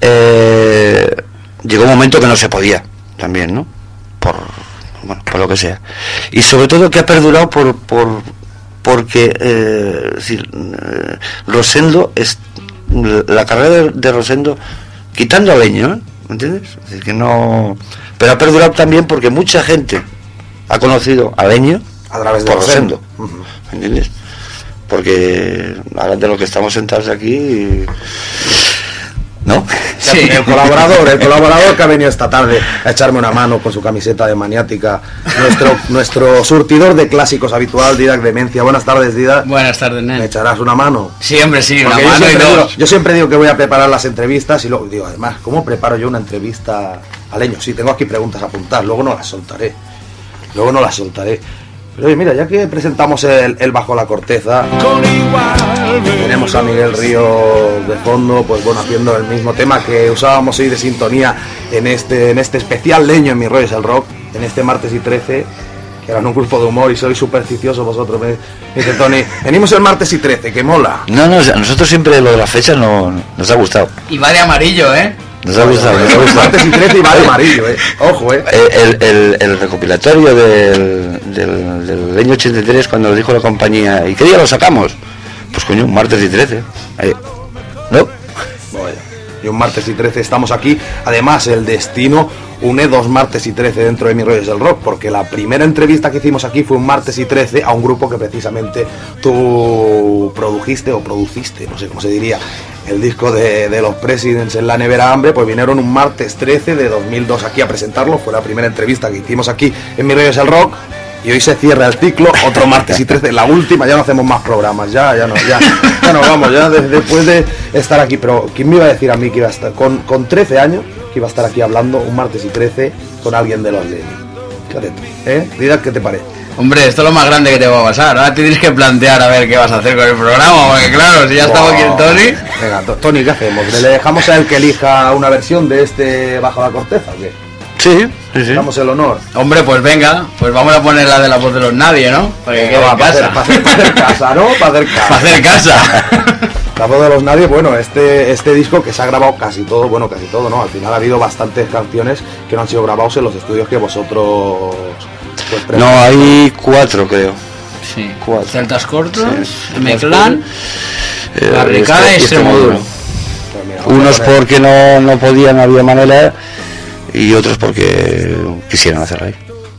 Eh, llegó un momento que no se podía también, ¿no? Por, bueno, por lo que sea. Y sobre todo que ha perdurado por porque eh, eh, Rosendo es la carrera de, de Rosendo quitando a Leño, ¿eh? ¿me entiendes? Es decir, que no pero ha perdurado también porque mucha gente ha conocido a Leño A través de por Rosendo. Rosendo, ¿me entiendes? Porque ahora de lo que estamos sentados aquí ¿no? El colaborador, el colaborador que ha venido esta tarde a echarme una mano con su camiseta de maniática, nuestro, nuestro surtidor de clásicos habitual, Didac Demencia. Buenas tardes, Didac. Buenas tardes, ¿Me echarás una mano? Sí, hombre, sí, una Porque mano y siempre, digo, dos. yo siempre digo que voy a preparar las entrevistas y luego digo, además, ¿cómo preparo yo una entrevista a Leño? Sí, tengo aquí preguntas a apuntar, luego no las soltaré. Luego no las soltaré. Pero oye, mira, ya que presentamos el, el Bajo la Corteza, tenemos a Miguel Río de fondo, pues bueno, haciendo el mismo tema que usábamos hoy de sintonía en este, en este especial leño en mi rollo es el rock, en este martes y 13, que eran un grupo de humor y soy supersticioso vosotros. Me, me dice Tony, venimos el martes y 13, que mola. No, no, a nosotros siempre lo de las fechas no, nos ha gustado. Y va de amarillo, ¿eh? Nos ha gustado, nos ha gustado. Martes y 13 y va de amarillo, eh. Ojo, eh. El, el- el recopilatorio del, del, del año 83 cuando lo dijo la compañía ¿y qué día lo sacamos? pues coño un martes y 13 Ahí. ¿no? Y un martes y 13 estamos aquí. Además, el destino une dos martes y 13 dentro de Mi Rollos del Rock, porque la primera entrevista que hicimos aquí fue un martes y 13 a un grupo que precisamente tú produjiste o produciste, no sé cómo se diría, el disco de, de los Presidents en la nevera hambre, pues vinieron un martes 13 de 2002 aquí a presentarlo. Fue la primera entrevista que hicimos aquí en Mi Rollos del Rock. Y hoy se cierra el ciclo, otro martes y 13, la última, ya no hacemos más programas, ya, ya no, ya, ya no vamos, ya de- después de estar aquí, pero ¿quién me iba a decir a mí que iba a estar con, con 13 años, que iba a estar aquí hablando un martes y 13 con alguien de los Lenin? Fíjate tú, ¿eh? ¿qué te parece? Hombre, esto es lo más grande que te va a pasar. Ahora tienes que plantear a ver qué vas a hacer con el programa, porque claro, si ya estaba aquí el Tony. Venga, To- Tony, ¿qué hacemos? ¿Le dejamos a él que elija una versión de este Bajo la Corteza o qué? Sí, sí, sí. Damos el honor. Hombre, pues venga, pues vamos a poner la de la voz de los nadie, ¿no? Para que quede casa. para hacer- para hacer casa, ¿no? Para hacer casa. Para hacer casa. La voz de los nadie, bueno, este, este disco que se ha grabado casi todo, bueno, casi todo, ¿no? Al final ha habido bastantes canciones que no han sido grabados en los estudios que vosotros... pues, No, hay cuatro creo. Sí. Cuatro. Celtas cortos, Sí. Meclán, Eh, Barricada este- y este Extremoduro. Pues Unos porque no, no podían, no había manera, y otros porque quisieran hacerlo ahí.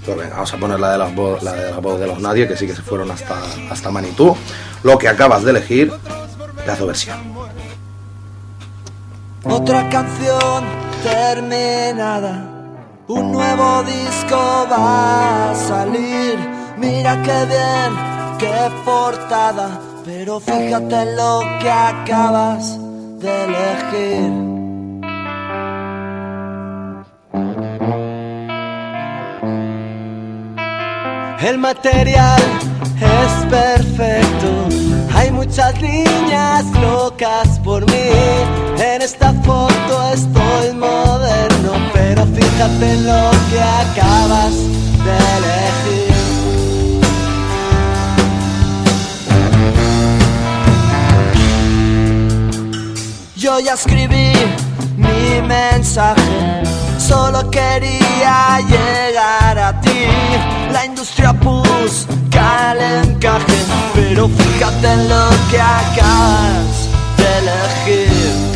Pues venga, vamos a poner la de, la, voz, la de la voz de los nadie, que sí que se fueron hasta, hasta Manitú. Lo que acabas de elegir, pedazo versión. Otra canción terminada, un nuevo disco va a salir. Mira qué bien, qué portada, pero fíjate en lo que acabas de elegir. El material es perfecto. Hay muchas niñas locas por mí. En esta foto estoy moderno, pero fíjate en lo que acabas de elegir. Yo ya escribí mi mensaje, solo quería llegar a ti. La industria busca el encaje, pero fíjate en lo que acabas de elegir.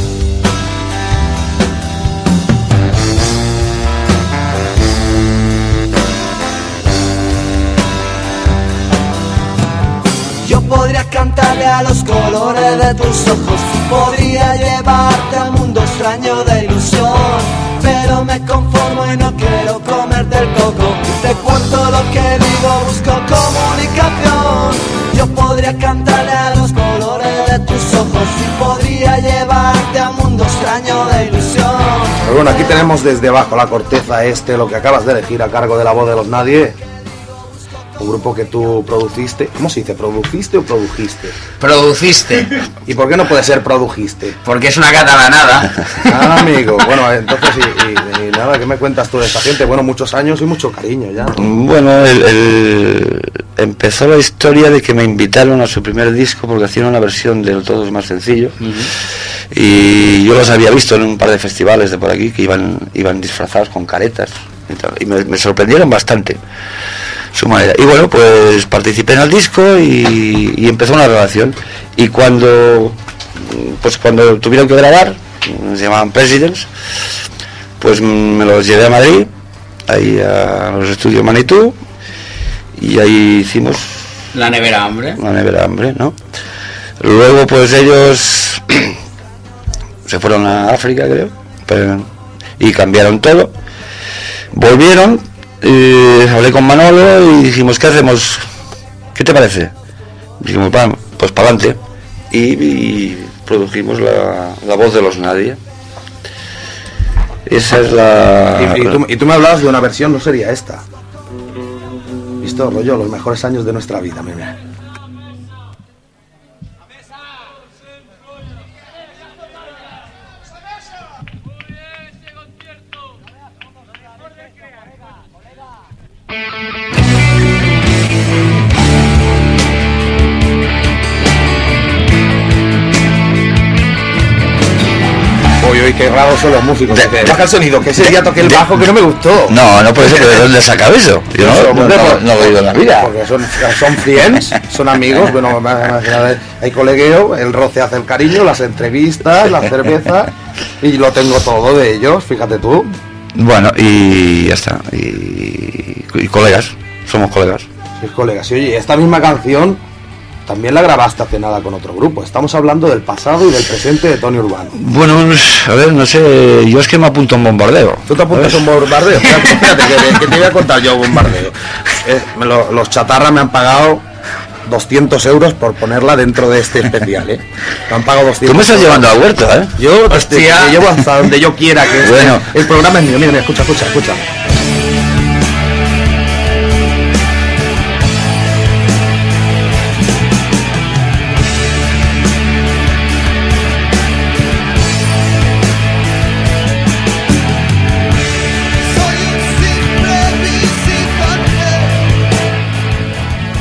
Yo podría cantarle a los colores de tus ojos Podría llevarte a un mundo extraño de ilusión Pero me conformo y no quiero comerte el coco. Te cuento lo que digo, busco comunicación. Yo podría cantarle a los colores de tus ojos Y podría llevarte a un mundo extraño de ilusión. Pues bueno, aquí tenemos desde abajo la corteza este, lo que acabas de elegir a cargo de la voz de los nadie. Un grupo que tú produciste. ¿Cómo se dice? ¿Produciste o produjiste? Produciste, ¿Y por qué no puede ser produjiste? porque es una catalanada. Ah, amigo. Bueno, entonces, y, y- y nada, ¿qué me cuentas tú de esta gente? Bueno, muchos años y mucho cariño ya. Bueno, el- el- empezó la historia de que me invitaron a su primer disco porque hacían una versión del Todo es más sencillo. Y yo los había visto en un par de festivales de por aquí que iban, iban disfrazados con caretas y, tal, y me, me sorprendieron bastante su manera. Y bueno, pues participé en el disco y, y empezó una relación. Y cuando, pues cuando tuvieron que grabar, se llamaban Presidents, pues me los llevé a Madrid, ahí a los estudios Manitou, y ahí hicimos La nevera hambre. una nevera hambre, ¿no? Luego pues ellos se fueron a África, creo, pero- y cambiaron todo. Volvieron, eh, hablé con Manolo y dijimos, ¿qué hacemos? ¿Qué te parece? Dijimos, "Va, pues para adelante. Y, produjimos la, la voz de los nadie. Esa es la... Y, y tú, y tú me hablabas de una versión, no sería esta. Visto, rollo, los mejores años de nuestra vida, mira. Uy, qué raros son los músicos. Baja el sonido, que ese día toqué el bajo que no me gustó. No, no puede ser, pero ¿de dónde saca eso? Yo no, no, no- no lo he oído en la vida. Porque son, son friends, son amigos, bueno, hay colegueo, el roce hace el cariño, las entrevistas, la cerveza, y lo tengo todo de ellos, fíjate tú. Bueno, y ya está. Y, y colegas, somos colegas. Mis colegas, y oye, esta misma canción también la grabaste hace nada con otro grupo. Estamos hablando del pasado y del presente de Tony Urbano. Bueno, a ver, no sé, yo es que me apunto a un bombardeo. ¿Tú te apuntas a un bombardeo? Espérate, espérate, que, que te voy a contar yo un bombardeo. Eh, me lo- los chatarra me han pagado 200 euros por ponerla dentro de este especial, ¿eh? Me han pagado 200 Tú me estás euros. llevando al huerto, ¿eh? Yo te, te llevo hasta donde yo quiera, que este- Bueno. el programa es mío. Mira, mira, escucha, escucha, escucha.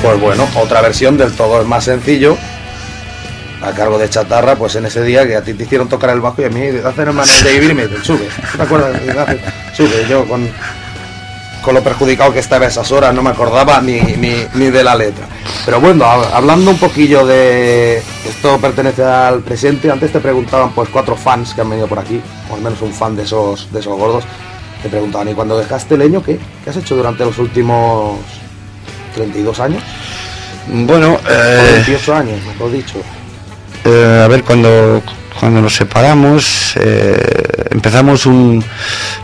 Pues bueno, otra versión del todo es más sencillo. A cargo de Chatarra, pues en ese día que a ti te hicieron tocar el bajo y a mí hacen hermanos de vivir y me dicen, sube. ¿Tú ¿Te acuerdas? Sube. Yo con, con lo perjudicado que estaba a esas horas no me acordaba ni, ni, ni de la letra. Pero bueno, hab- hablando un poquillo de... Esto pertenece al presente. Antes te preguntaban pues cuatro fans que han venido por aquí, o al menos un fan de esos, de esos gordos. Te preguntaban, ¿y cuando dejaste leño qué? ¿Qué has hecho durante los últimos 32 años? Bueno, eh, 28 años, mejor dicho. eh, a ver, cuando, cuando nos separamos, eh, empezamos un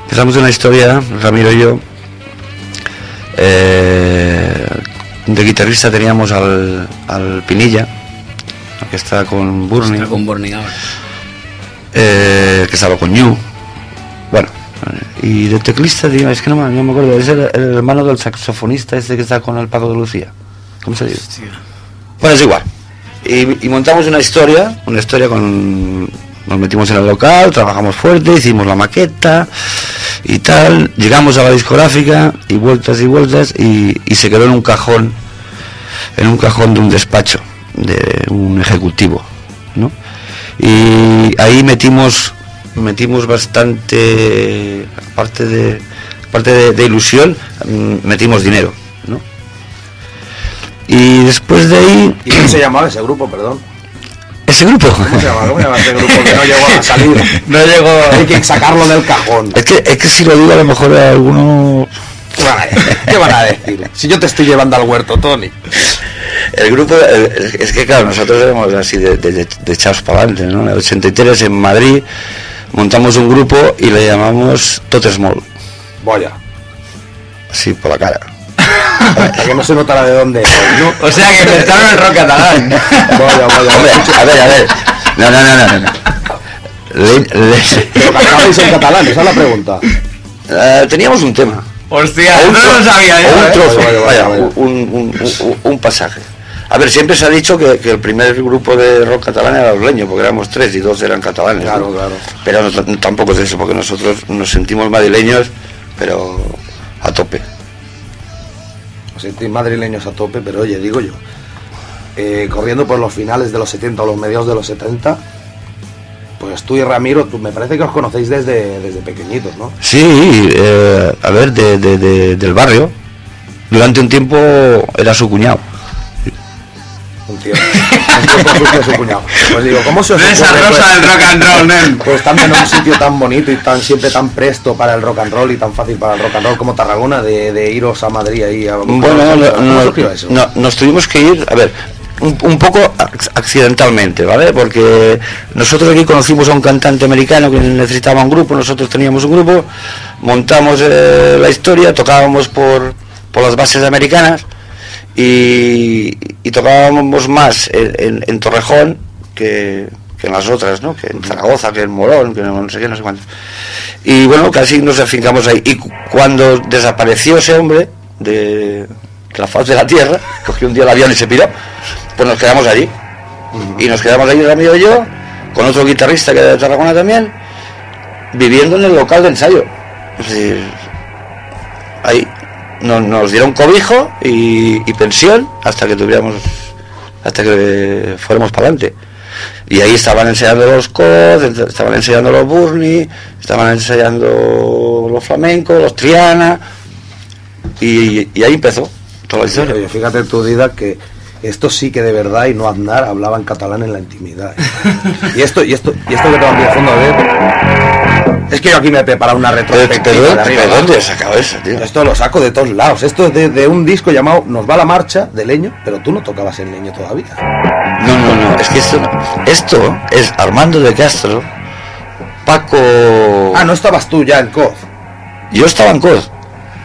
empezamos una historia, Ramiro y yo. eh, de guitarrista teníamos al, al Pinilla, que está con Burning. Está con Burning ahora. eh, que estaba con Ñu. Bueno, y de teclista, tío, es que no me, no me acuerdo, es el, el hermano del saxofonista este que está con el Paco de Lucía. ¿Cómo se dice? Bueno, es igual. Y, y montamos una historia, una historia con... Nos metimos en el local, trabajamos fuerte, hicimos la maqueta y tal. Llegamos a la discográfica y vueltas y vueltas y, y se quedó en un cajón, en un cajón de un despacho, de un ejecutivo, ¿no? Y ahí metimos, metimos bastante, aparte de, aparte de, de ilusión, mm, metimos dinero, ¿no? Y después de ahí, ¿Y cómo se llamaba ese grupo, perdón? ese grupo. ¿Cómo se llama? ¿Cómo se llama ese grupo que no llegó a salir? No llegó. Hay que sacarlo del cajón. Es que, es que si lo digo a lo mejor a alguno... ¿Qué van a decir? ¿Qué van a decir? Si yo te estoy llevando al huerto, Tony. El grupo, es que claro, nosotros éramos así de, de, de, para adelante, ¿no? En el 83 en Madrid montamos un grupo y le llamamos Tot Small, Vaya. así por la cara. Para que no se notara de dónde. O sea que inventaron el rock catalán. Vaya, vaya. Hombre, a ver, a ver. No, no, no, no. no. Le- le- Pero cantabais en catalán, esa es la pregunta. Eh, teníamos un tema. Hostia, un no lo sabía yo. un ¿eh? trozo, Vaya, vaya, vaya, vaya. Un, un- un- un pasaje. A ver, siempre se ha dicho que, que el primer grupo de rock catalán era los leños, porque éramos tres y dos eran catalanes. Claro, ¿no? claro. Pero no- tampoco es eso, porque nosotros nos sentimos madrileños, pero a tope. Os sentís madrileños a tope, pero oye, digo yo, eh, corriendo por los finales de los 70 o los mediados de los 70, pues tú y Ramiro, tú, me parece que os conocéis desde, desde pequeñitos, ¿no? Sí, eh, a ver, de, de- de- del barrio. Durante un tiempo era su cuñado. Un tío. Un tío con su tío, su cuñado. Pues digo, ¿cómo se os Esa ocurre, rosa pues, del rock and roll, nen. pues estando en un sitio tan bonito y tan siempre tan presto para el rock and roll y tan fácil para el rock and roll como Tarragona, de, de iros a Madrid ahí a Bueno, no, ¿Cómo no- surgió eso? no, nos tuvimos que ir, a ver, un, un poco ac- accidentalmente, ¿vale? Porque nosotros aquí conocimos a un cantante americano que necesitaba un grupo, nosotros teníamos un grupo, montamos eh, la historia, tocábamos por, por las bases americanas y, y tocábamos más en, en- en Torrejón que, que en las otras, ¿no? Que en Zaragoza, que en Morón, que no sé qué, no sé cuántos. Y bueno, casi nos afincamos ahí. Y cu- cuando desapareció ese hombre de, de la faz de la tierra, cogió un día el avión y se piró, pues nos quedamos allí. Y nos quedamos allí, Ramiro y yo, con otro guitarrista que era de Tarragona también, viviendo en el local de ensayo. Es decir, ahí nos, nos dieron cobijo y, y pensión hasta que tuviéramos, hasta que fuéramos para adelante. Y ahí estaban ensayando los COD, estaban ensayando los Burni, estaban ensayando los flamencos, los Triana, y, y ahí empezó toda la historia. Oye, fíjate tú, Dida, que esto sí que de verdad y no Aznar hablaba en catalán en la intimidad. ¿eh? Y esto, y esto, y esto que te van fondo a ver. Es que yo aquí me he preparado una retrospectiva. pero- de arriba pero abajo. ¿dónde has sacado eso, tío? Esto lo saco de todos lados. Esto es de, de un disco llamado Nos va la marcha de leño, pero tú no tocabas el leño todavía. No, no, no, es que esto, esto es Armando de Castro, Paco... Ah, no estabas tú ya en COD. Yo estaba en COD.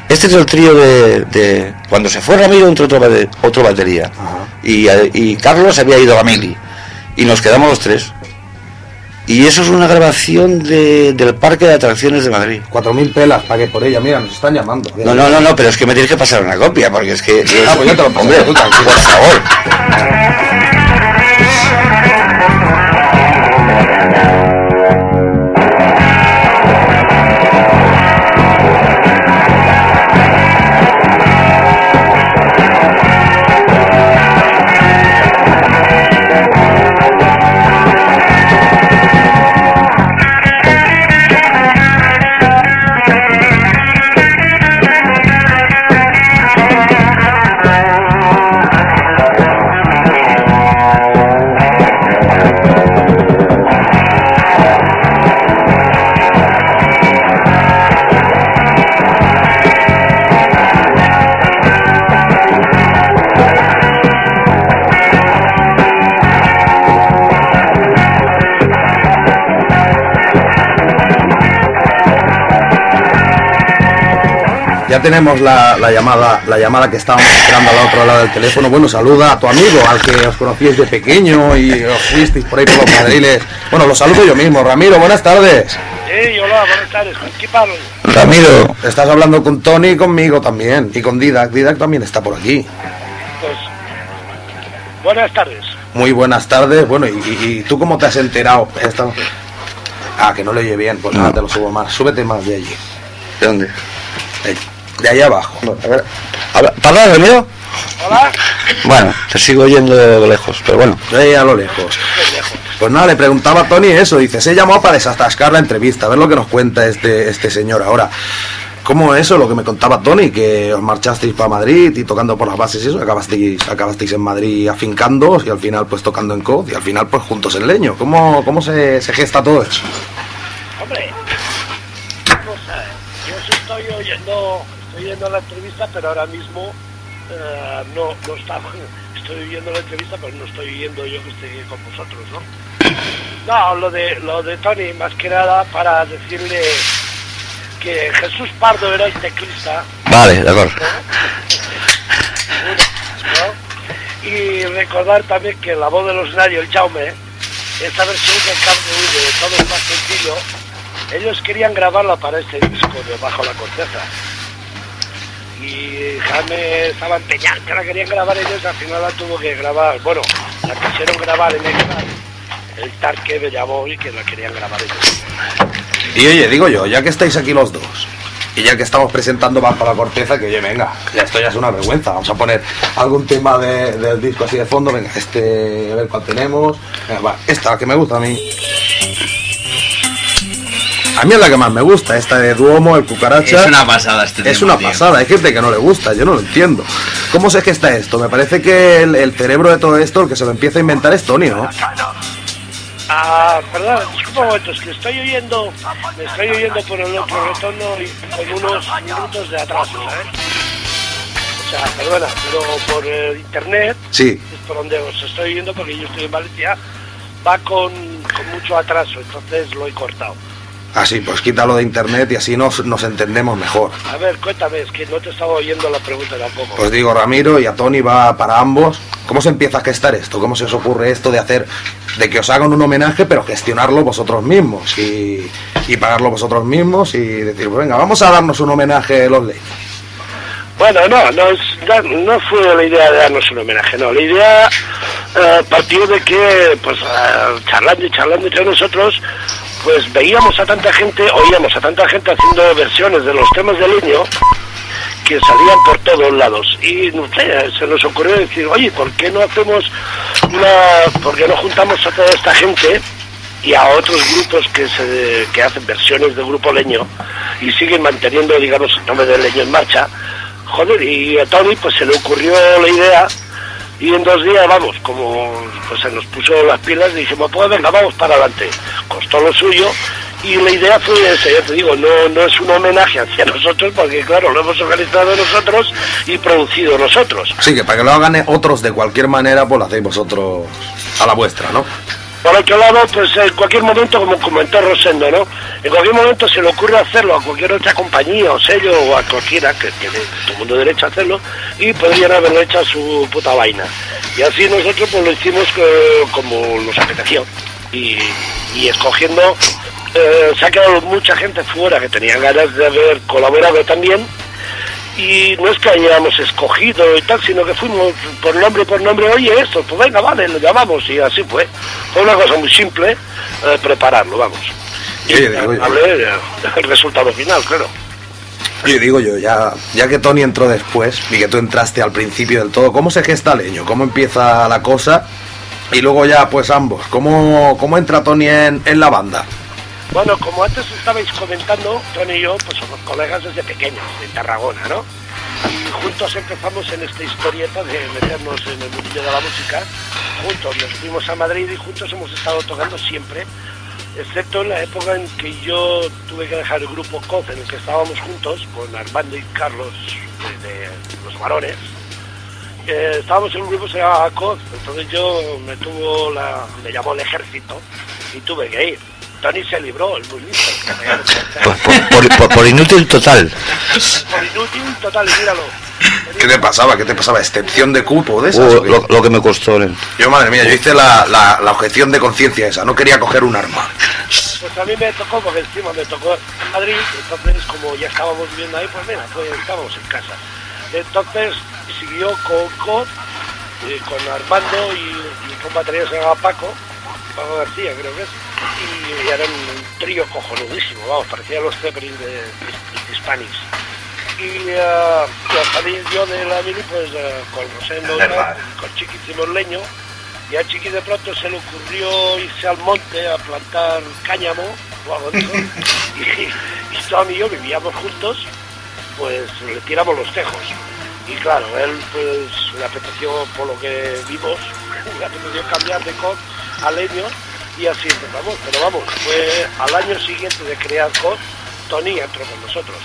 Este es el trío de, de- Cuando se fue Ramiro entró otro, otro batería. Y, eh, y Carlos había ido a Mili. Y nos quedamos los tres. Y eso es una grabación de- del Parque de Atracciones de Madrid. Cuatro mil pelas, pagué por ella. Mira, nos están llamando. No, no, no, no, pero es que me tienes que pasar una copia, porque es que... Ah, pues yo te lo paso, Hombre, tú tranquilo. por favor. Ya tenemos la, la llamada la llamada que estábamos esperando al otro lado del teléfono. Bueno, saluda a tu amigo, al que os conocíais de pequeño y os fuisteis por ahí por los madriles. Bueno, lo saludo yo mismo. Ramiro, buenas tardes. Sí, hola, buenas tardes. ¿Con quién hablo? Ramiro, Estás hablando con Tony y conmigo también. Y con Didac. Didac también está por aquí. Pues, buenas tardes. Muy buenas tardes. Bueno, ¿y, y- y tú cómo te has enterado? Esta- Ah, que no le oye bien. Pues nada, te lo subo más. Súbete más de allí. ¿de dónde? De, ahí abajo. A ver. Hola. Bueno, te sigo oyendo de lejos, pero bueno. De ahí a lo lejos. Pues nada, le preguntaba a Tony eso. Dice, se llamó para desatascar la entrevista. A ver lo que nos cuenta este, este señor ahora. ¿Cómo eso, lo que me contaba Tony, que os marchasteis para Madrid y tocando por las bases y eso, acabasteis, acabasteis en Madrid afincándoos y al final pues tocando en COD y al final pues juntos en Leño? ¿Cómo, cómo se, se gesta todo eso? Hombre, yo sí estoy oyendo, estoy oyendo la entrevista, pero ahora mismo eh, no, no está, estoy oyendo la entrevista, pero no estoy oyendo yo que estoy con vosotros, ¿no? No, lo de, lo de Tony, más que nada para decirle que Jesús Pardo era el teclista, Vale, de acuerdo. ¿no? Y recordar también que la voz de los Nadio, el Jaume, esta versión del cambio de todo es más sencillo, ellos querían grabarla para este disco de Bajo la Corteza. Y Jaime estaba empeñado, que la querían grabar ellos, al final la tuvo que grabar, bueno, la quisieron grabar en Exar, el Tarque me llamó y que la querían grabar ellos. Y oye, digo yo, ya que estáis aquí los dos, y ya que estamos presentando Bajo la Corteza, que oye, venga, esto ya es una vergüenza. Vamos a poner algún tema de- del disco así de fondo. Venga, este, a ver cuál tenemos. Venga, va, esta, que me gusta a mí. A mí es la que más me gusta, esta de Duomo, el cucaracha. Es una pasada este Es tema, una tío. pasada, hay gente que no le gusta, yo no lo entiendo. ¿Cómo se gesta esto? Me parece que el, el cerebro de todo esto, el que se lo empieza a inventar es Tony, ¿no? Ah, perdón, disculpa un momento, es que estoy oyendo, me estoy oyendo por el otro retorno y con unos minutos de atraso, ¿sabes? O sea, perdona, pero por eh, internet Sí. es por donde os estoy oyendo porque yo estoy en Valencia, va con, con mucho atraso, entonces lo he cortado. Así, pues quítalo de internet y así nos, nos entendemos mejor. A ver, cuéntame, es que no te estaba oyendo la pregunta tampoco. Pues digo, Ramiro y a Tony va para ambos. ¿Cómo se empieza a gestar esto? ¿Cómo se os ocurre esto de hacer, de que os hagan un homenaje, pero gestionarlo vosotros mismos y, y pagarlo vosotros mismos y decir, pues venga, vamos a darnos un homenaje los leyes? Bueno, no, no, no fue la idea de darnos un homenaje, no. La idea eh, partió de que, pues, eh, charlando y charlando entre nosotros, pues veíamos a tanta gente, oíamos a tanta gente haciendo versiones de los temas de leño que salían por todos lados. Y no sé, se nos ocurrió decir, oye, ¿por qué no hacemos una, por qué no juntamos a toda esta gente y a otros grupos que se que hacen versiones de grupo leño y siguen manteniendo, digamos, el nombre del leño en marcha? Joder, y a Tony pues se le ocurrió la idea y en dos días, vamos, como pues se nos puso las pilas, dijimos, pues venga, vamos para adelante. Costó lo suyo y la idea fue esa, ya te digo, no, no es un homenaje hacia nosotros, porque claro, lo hemos organizado nosotros y producido nosotros. Sí, que para que lo hagan otros de cualquier manera, pues lo hacéis vosotros a la vuestra, ¿no? Por otro lado, pues en cualquier momento, como comentó Rosendo, ¿no? En cualquier momento se le ocurre hacerlo a cualquier otra compañía o sello o a cualquiera que tiene todo el mundo derecho a hacerlo y podrían haberlo hecho a su puta vaina. Y así nosotros pues lo hicimos eh, como nos apeteció y, y escogiendo, eh, se ha quedado mucha gente fuera que tenía ganas de haber colaborado también y no es que hayamos escogido y tal, sino que fuimos por nombre por nombre, oye esto, pues venga, vale, lo llamamos y así fue. Fue una cosa muy simple eh, prepararlo, vamos. Y digo yo, Hablé del resultado final, claro. oye, digo yo, ya, ya que Tony entró después y que tú entraste al principio del todo, ¿cómo se gesta Leño? ¿Cómo empieza la cosa? Y luego ya, pues ambos, ¿cómo, cómo entra Tony en, en la banda? Bueno, como antes estabais comentando, Tony y yo pues somos colegas desde pequeños, en Tarragona, ¿no? Y juntos empezamos en esta historieta de meternos en el mundillo de la música. Juntos nos fuimos a Madrid y juntos hemos estado tocando siempre, excepto en la época en que yo tuve que dejar el grupo COF en el que estábamos juntos, con Armando y Carlos de, Los Varones. Eh, estábamos en un grupo que se llamaba COF, entonces yo me tuvo la, me llamó el ejército y tuve que ir. Tony se libró, el llama. Por, por- por- inútil total. Por inútil total, y míralo. ¿Qué te pasaba? ¿Qué te pasaba? ¿Excepción de cupo de esas? Uh, lo, lo que me costó. Nen. Yo, madre mía, yo hice la, la, la objeción de conciencia esa, no quería coger un arma. Pues a mí me tocó, porque encima me tocó en Madrid, entonces como ya estábamos viviendo ahí, pues mira, pues estábamos en casa. Entonces siguió con COD, eh, con Armando y, y con batería se llamaba Paco, Paco García creo que es, y, eran un trío cojonudísimo, vamos, parecían los Zeppelin de, de, de Hispanics. Y, y al salir yo de la mini, pues eh, con tal, con Chiqui hicimos leño, y a Chiqui de pronto se le ocurrió irse al monte a plantar cáñamo o algo de eso. y, y Tom y yo vivíamos juntos, pues le tiramos los tejos. Y claro, él pues le apeteció, por lo que vimos, le apeteció cambiar de COD a leño y así empezamos. Pero vamos, fue al año siguiente de crear COD, Tony entró con nosotros.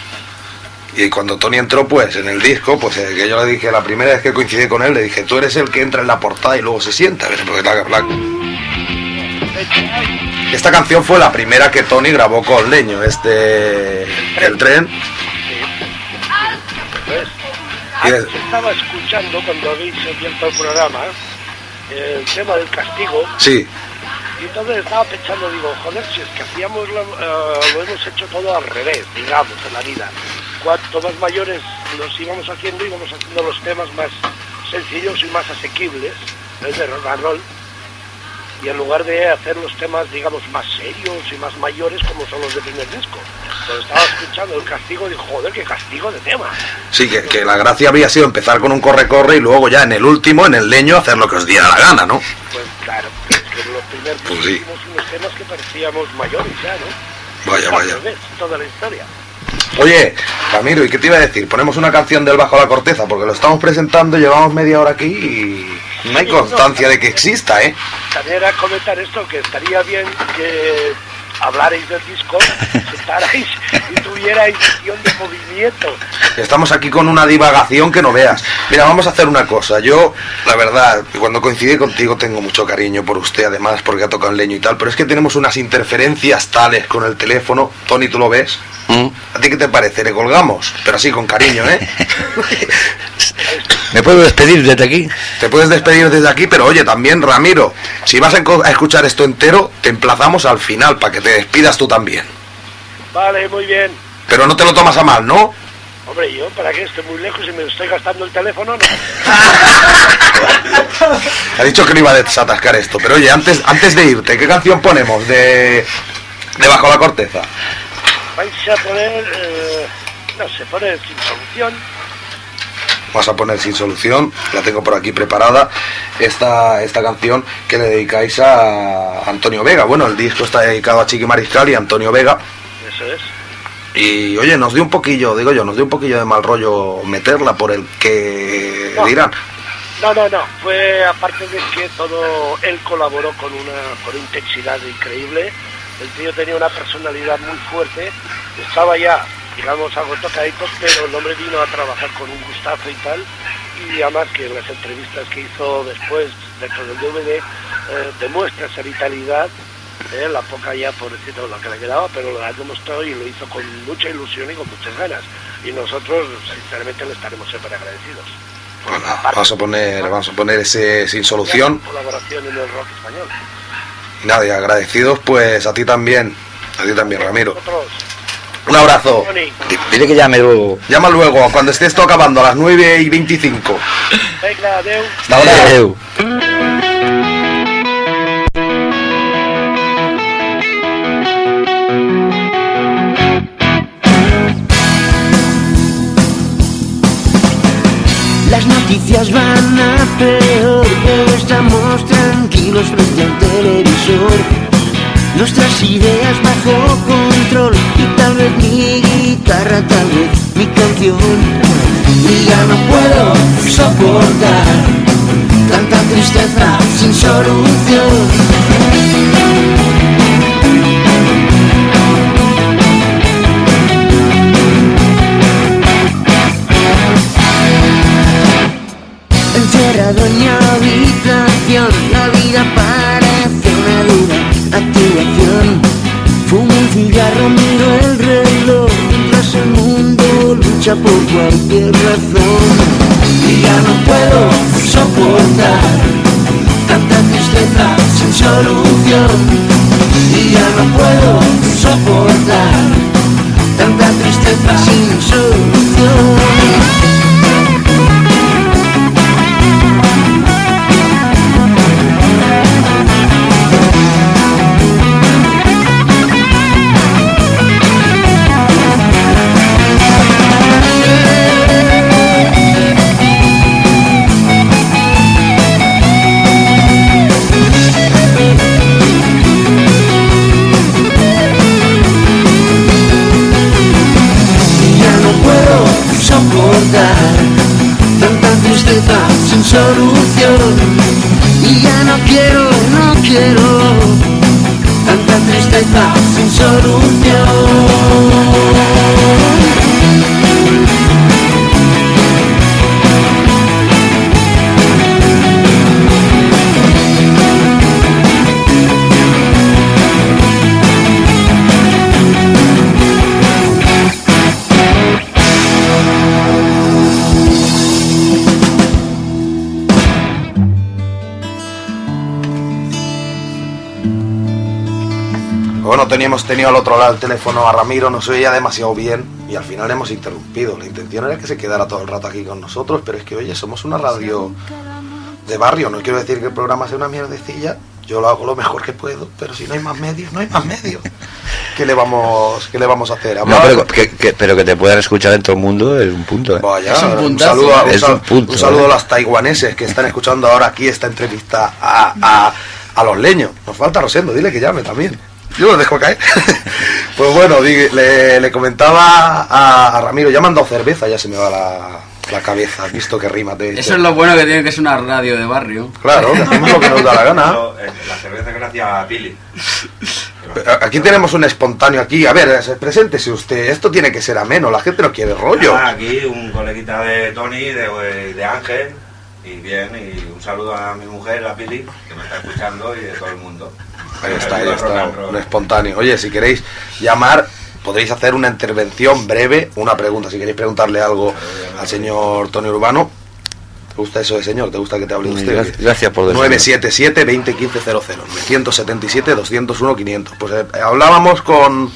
Y cuando Tony entró, pues, en el disco, pues, eh, que yo le dije, la primera vez que coincidí con él, le dije, tú eres el que entra en la portada y luego se sienta. Porque la- la- Esta canción fue la primera que Tony grabó con Leño, este... El tren. Pues, Y es- estaba escuchando cuando habéis abierto el programa el tema del castigo. Sí, y entonces estaba pensando, digo, joder, si es que hacíamos lo, eh, lo hemos hecho todo al revés, digamos, en la vida. Cuanto más mayores nos íbamos haciendo, íbamos haciendo los temas más sencillos y más asequibles, es de rock and roll, y en lugar de hacer los temas, digamos, más serios y más mayores como son los del primer disco. Pero estaba escuchando el castigo y digo, joder, qué castigo de tema. sí, que, que la gracia habría sido empezar con un corre-corre y luego ya en el último, en el Leño, hacer lo que os diera la gana, ¿no? Pues claro, es que en los primeros Pues sí. unos temas que parecíamos mayores ya, ¿no? Vaya, vaya. toda la historia. Oye, Ramiro, ¿y qué te iba a decir? Ponemos una canción del Bajo la Corteza, porque lo estamos presentando, llevamos media hora aquí y no hay constancia de que exista, ¿eh? También era comentar esto, que estaría bien que hablarais del disco, sentarais y tuvierais visión de movimiento. Estamos aquí con una divagación que no veas. Mira, vamos a hacer una cosa. Yo, la verdad, cuando coincidí contigo tengo mucho cariño por usted, además, porque ha tocado en leño y tal, pero es que tenemos unas interferencias tales con el teléfono. Tony, ¿tú lo ves? ¿Mm? ¿A ti qué te parece? Le colgamos, pero así con cariño, ¿eh? ¿Me puedo despedir desde aquí? Te puedes despedir desde aquí, pero oye, también, Ramiro, si vas a escuchar esto entero, te emplazamos al final para que te despidas tú también. Vale, muy bien. Pero no te lo tomas a mal, ¿no? Hombre, yo, ¿para qué? Estoy muy lejos y me estoy gastando el teléfono, no. Ha dicho que no iba a desatascar esto, pero oye, antes, antes de irte, ¿qué canción ponemos de, de Bajo la Corteza? Vais a poner, eh, no sé, poner sin solución. Vas a poner sin solución, la tengo por aquí preparada, esta, esta canción que le dedicáis a Antonio Vega. Bueno, el disco está dedicado a Chiqui Mariscal y a Antonio Vega. Eso es. Y oye, nos dio un poquillo, digo yo, nos dio un poquillo de mal rollo meterla por el que No. dirán. No, no, no. Fue aparte de que todo él colaboró con una con intensidad increíble. El tío tenía una personalidad muy fuerte. Estaba ya, digamos, algo tocadito, pero el hombre vino a trabajar con un gustazo y tal. Y además que en las entrevistas que hizo después dentro del DVD eh, demuestra esa vitalidad. eh, la poca ya, por decirlo, lo que le quedaba, pero la demostró y lo hizo con mucha ilusión y con muchas ganas. Y nosotros, sinceramente, le estaremos siempre agradecidos. Bueno, vamos a poner, vamos a poner ese sin solución. Colaboración en el rock español. Y nada, y agradecidos pues a ti también, a ti también, Ramiro. Nosotros, Un abrazo. Dile que llame luego. Llama luego, cuando esté esto acabando, a las 9 y 25. venga, adeu. Hasta ahora. Adeu. Las noticias van a peor, pero estamos tranquilos frente al televisor. Nuestras ideas bajo control y tal vez mi guitarra, tal vez mi canción. Y ya no puedo soportar tanta tristeza sin solución. Encerrado en mi habitación, activación. Fumo un cigarro, miro el reloj, mientras el mundo lucha por cualquier razón. Y ya no puedo soportar tanta tristeza sin solución. Y ya no puedo soportar tanta tristeza sin solución. Teníamos tenido al otro lado el teléfono a Ramiro, nos oía demasiado bien y al final hemos interrumpido. La intención era que se quedara todo el rato aquí con nosotros, pero es que, oye, somos una radio de barrio. No quiero decir que el programa sea una mierdecilla, yo lo hago lo mejor que puedo, pero si no hay más medios, no hay más medios. ¿Qué le vamos, qué le vamos a hacer? No, pero que, que- pero que te puedan escuchar en todo el mundo es un punto. ¿eh? Vaya, Es un saludo, a, un, Es sal- un punto, un saludo ¿eh? a los taiwaneses que están escuchando ahora aquí esta entrevista a, a- a los leños. Nos falta Rosendo, dile que llame también. Yo lo dejo caer. pues bueno, le, le comentaba a, a Ramiro, ya me han dado cerveza, ya se me va la, la cabeza, has visto que rima te he Eso es lo bueno que tiene que es una radio de barrio. Claro, hacemos lo que nos da la gana. La cerveza gracias a Pili. Aquí tenemos un espontáneo aquí. A ver, se- preséntese usted. Esto tiene que ser ameno. La gente no quiere rollo. Aquí un coleguita de Tony, de, de Ángel, y bien, y un saludo a mi mujer, la Pili, que me está escuchando, y de todo el mundo. Ahí está, ahí está, un espontáneo. Oye, si queréis llamar, podréis hacer una intervención breve, una pregunta. Si queréis preguntarle algo al señor Tony Urbano. ¿Te gusta eso de señor? ¿Te gusta que te hable usted? Gracias- gracias por decirlo. 977-201500, 977-201-500. Pues eh, hablábamos con,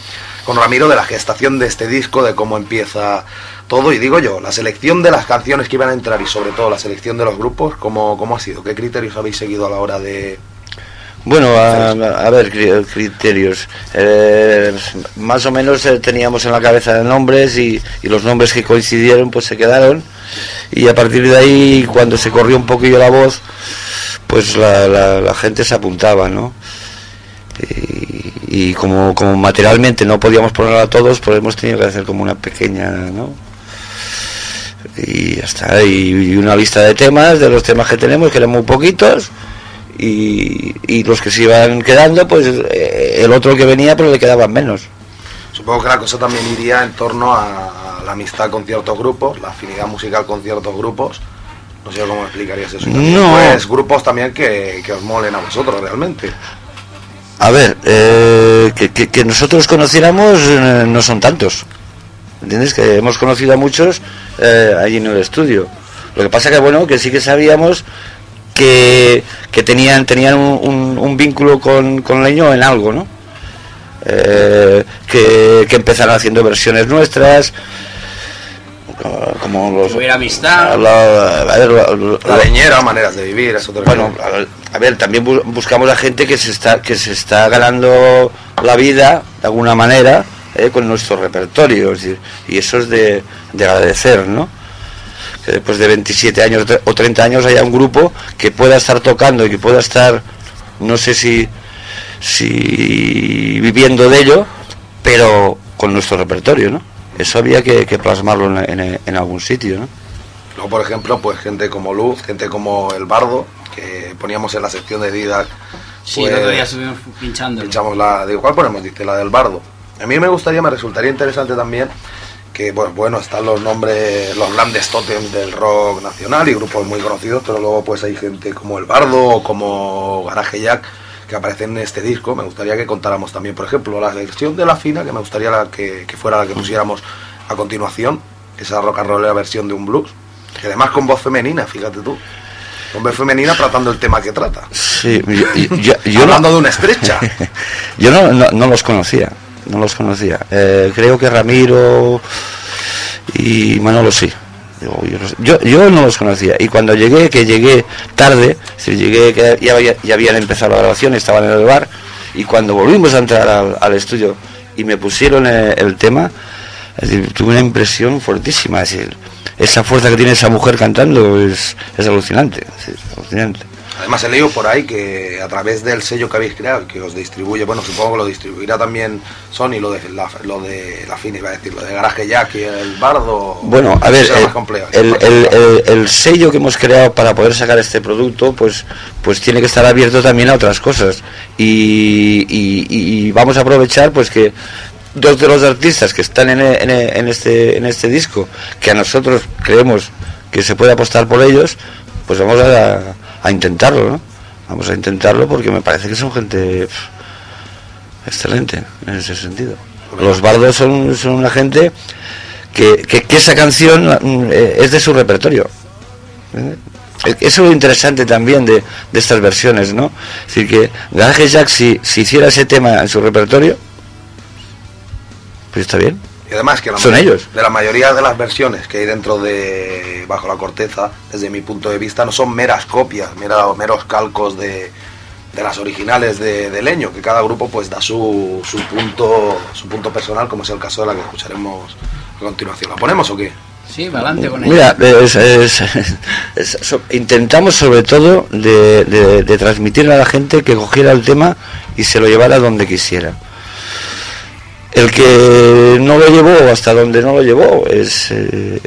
con Ramiro de la gestación de este disco, de cómo empieza todo. Y digo yo, la selección de las canciones que iban a entrar y sobre todo la selección de los grupos, ¿cómo, cómo ha sido? ¿Qué criterios habéis seguido a la hora de, Bueno, a, a ver, cri- criterios. Eh, más o menos eh, teníamos en la cabeza nombres y, y los nombres que coincidieron pues se quedaron. Y a partir de ahí, cuando se corrió un poquillo la voz, pues la, la- gente se apuntaba, ¿no? Y, como, como materialmente no podíamos poner a todos, pues hemos tenido que hacer como una pequeña, ¿no? Y ya está, y, y una lista de temas, de los temas que tenemos, que eran muy poquitos, y, y los que se iban quedando, pues eh, el otro que venía, pero le quedaban menos. Supongo que la cosa también iría en torno a la amistad con ciertos grupos, la afinidad musical con ciertos grupos. No sé cómo explicarías eso. También, No. Pues grupos también que, que os molen a vosotros realmente. A ver, eh, que, que- que nosotros conociéramos eh, no son tantos. ¿Entiendes? Que hemos conocido a muchos eh, allí en el estudio. Lo que pasa que, bueno, que sí que sabíamos que, que tenían, tenían un, un- un vínculo con, con Leño en algo, ¿no? Eh, que, que empezaron haciendo versiones nuestras, como los... Hubiera amistad. la- a ver, la- la- La leñera, maneras de vivir, eso bueno, a ver, a ver, también bu- buscamos a gente que se está que se está ganando la vida de alguna manera eh, con nuestro repertorio, es decir, y eso es de, de agradecer, ¿no? Que después de 27 años o 30 años haya un grupo que pueda estar tocando y que pueda estar, no sé si, si viviendo de ello, pero con nuestro repertorio, ¿no? Eso había que, que plasmarlo en, en- en algún sitio, ¿no? Luego, por ejemplo, pues gente como Luz, gente como El Bardo, que poníamos en la sección de Didac. Sí, pues, el otro día estuvimos pinchando. Pinchamos la. ¿De cuál ponemos? Dice, la del Bardo. A mí me gustaría, me resultaría interesante también que, pues, bueno, están los nombres, los grandes tótems del rock nacional y grupos muy conocidos, pero luego, pues, hay gente como El Bardo o como Garaje Jack que aparecen en este disco. Me gustaría que contáramos también, por ejemplo, la versión de La Fina, que me gustaría la que, que fuera la que pusiéramos a continuación, esa rock and rollera versión de un blues, que además con voz femenina, fíjate tú. Con voz femenina tratando el tema que trata. Sí, yo, yo- yo Hablando no- de una estrecha. yo no, no, no los conocía, no los conocía. Eh, creo que Ramiro y Manolo sí. Yo, yo, yo no los conocía. Y cuando llegué, que llegué tarde, decir, llegué que ya, había- ya habían empezado la grabación, estaban en el bar, y cuando volvimos a entrar al, estudio y me pusieron eh, el, tema, tuve una impresión fuertísima. Es decir, esa fuerza que tiene esa mujer cantando es, es alucinante. es alucinante. Además he leído por ahí que a través del sello que habéis creado, que os distribuye, bueno, supongo que lo distribuirá también Sony, lo de la, lo de la Fina, iba a decir, lo de Garaje Jack y el Bardo. Bueno, a ver, será el, complejo. el- el- el- el sello que hemos creado para poder sacar este producto, pues, pues tiene que estar abierto también a otras cosas. Y, y- y vamos a aprovechar, pues que dos de los artistas que están en, en en este, en este disco, que a nosotros creemos que se puede apostar por ellos, pues vamos a, a intentarlo, ¿no? Vamos a intentarlo porque me parece que son gente excelente en ese sentido. Los bardos son, son una gente que, que- esa canción mm, eh, es de su repertorio. ¿eh? Eso es lo interesante también de, de estas versiones, ¿no? Es decir, que Garage Jack, si, si hiciera ese tema en su repertorio, pues está bien. Y además que la Son ma- ellos. de la mayoría de las versiones que hay dentro de Bajo la Corteza, desde mi punto de vista, no son meras copias, mera- meros calcos de, de las originales de, de Leño, que cada grupo pues da su, su punto su punto personal, como es el caso de la que escucharemos a continuación. ¿La ponemos o qué? Sí, adelante con ella. Mira, es- es- es- so- intentamos sobre todo de, de- de transmitirle a la gente que cogiera el tema y se lo llevara donde quisiera. El que no lo llevó hasta donde no lo llevó, es eh,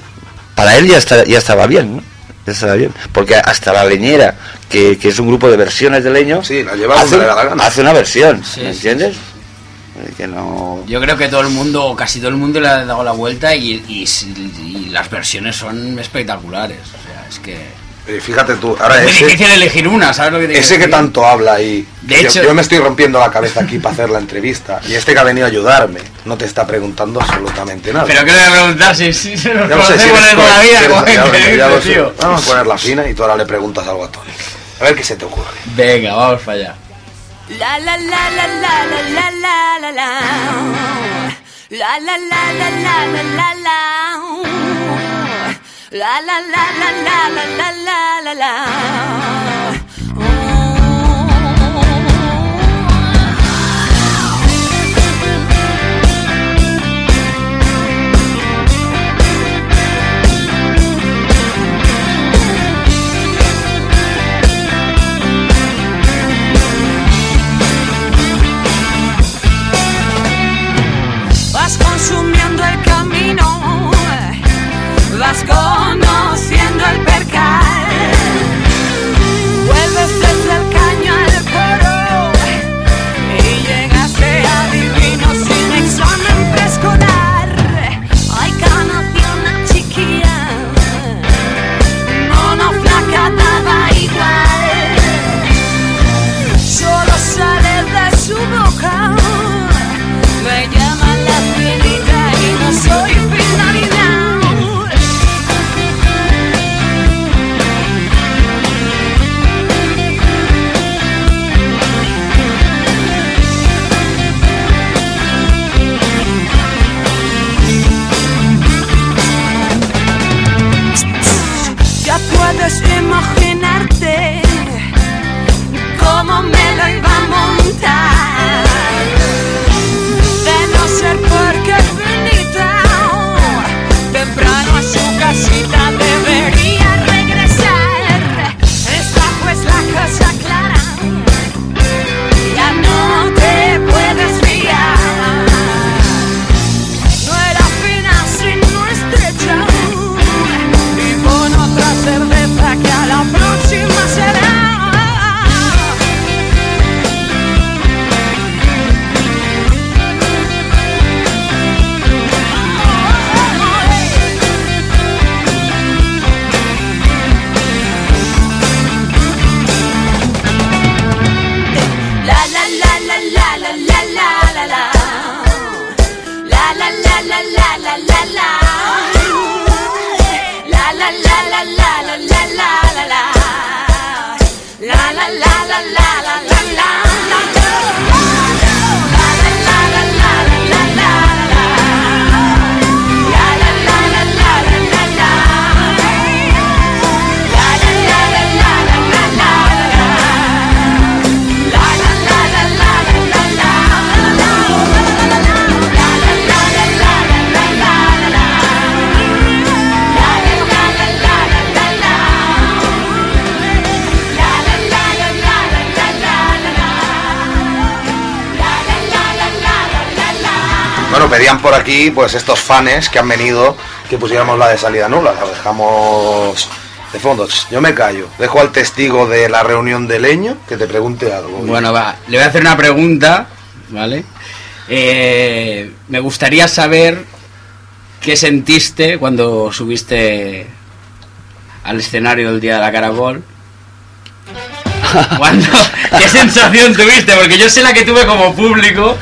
para él ya, está, ya estaba bien, ¿no? Ya estaba bien. Porque hasta la leñera, que, que es un grupo de versiones de leño, la lleva hace, la gana. una versión, Sí, ¿me sí, entiendes? Eh, Que no... Yo creo que todo el mundo, o casi todo el mundo le ha dado la vuelta y, y las versiones son espectaculares. O sea, es que. Eh, fíjate tú, ahora es difícil elegir una, ¿sabes lo que te ese que decir? tanto habla ahí. De yo, hecho- yo me estoy rompiendo la cabeza aquí para hacer la entrevista. Y este que ha venido a ayudarme no te está preguntando absolutamente nada. Pero que le voy a preguntar si, si se nos conocemos de toda la vida, si eres- como ya lo sé, increíble, ya lo sé. tío. Vamos a poner la fina y tú ahora le preguntas algo a Tony. A ver qué se te ocurre. Venga, vamos para allá. La la la la la la la la la la La la la la la la la la. La la la la la la la la consumiendo el camino, conociendo Por aquí, pues estos fans que han venido, que pusiéramos la de salida nula. La dejamos de fondo. Yo me callo. Dejo al testigo de la reunión de leño que te pregunte algo. Bueno, va, le voy a hacer una pregunta, ¿vale? Eh, me gustaría saber qué sentiste cuando subiste al escenario del día de la caracol. Cuando- ¿Qué sensación tuviste? Porque yo sé la que tuve como público,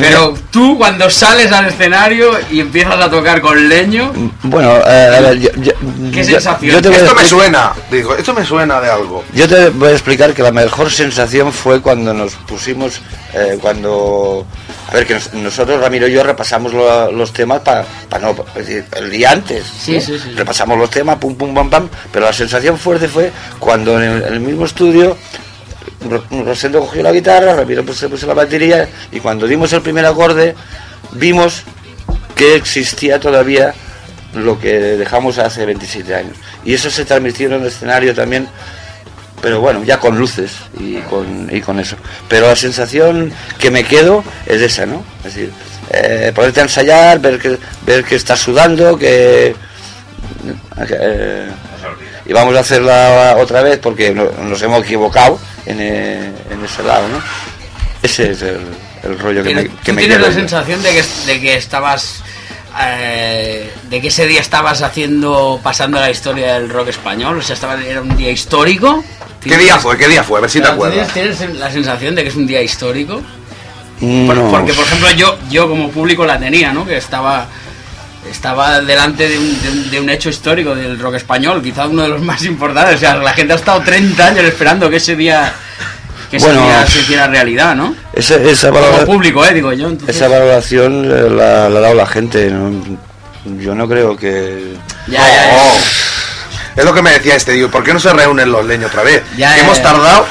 pero tú cuando sales al escenario y empiezas a tocar con leño, Bueno, eh, a ver, yo, yo- ¿Qué yo- sensación? yo te voy a Esto me suena, digo, esto me suena de algo. Yo te voy a explicar que la mejor sensación fue cuando nos pusimos, eh, cuando, a ver, que nos- nosotros, Ramiro y yo, repasamos lo- los temas para no, es decir, el día antes. Sí, ¿no? sí, sí. Repasamos los temas, pum, pum, pam, pam, pero la sensación fuerte fue cuando en el, en el mismo estudio Rosendo cogió la guitarra, Ramiro se puso la batería y cuando dimos el primer acorde vimos que existía todavía lo que dejamos hace 27 años. Y eso se transmitió en el escenario también, pero bueno, ya con luces y con, y con eso. Pero la sensación que me quedo es esa, ¿no? Es decir, eh, ponerte a ensayar, ver que, ver que estás sudando, que... eh, y vamos a hacerla otra vez porque no- nos hemos equivocado en, eh, en ese lado, ¿no? Ese es el, el rollo que me, ¿Tú que me tienes la yo. sensación de que, de que estabas. eh, de que ese día estabas haciendo. pasando la historia del rock español? O sea, estaba, era un día histórico. ¿Qué día fue? ¿Qué día fue? A ver si te Claro, ¿tú acuerdas. ¿Tienes, tienes la sensación de que es un día histórico? Mm, No. Porque, por ejemplo, yo, yo como público la tenía, ¿no? Que estaba. Estaba delante de un, de un- de un hecho histórico del rock español, quizá uno de los más importantes. O sea, la gente ha estado 30 años esperando que ese día que Bueno, se, hiciera, se hiciera realidad, ¿no? Esa, esa Como público, ¿eh? Digo yo. entonces- esa valoración eh, la, la ha dado la gente. ¿no? Yo no creo que. Ya, ya, ya. Es lo que me decía este, digo, ¿por qué no se reúnen los leños otra vez? Ya, hemos ya. tardado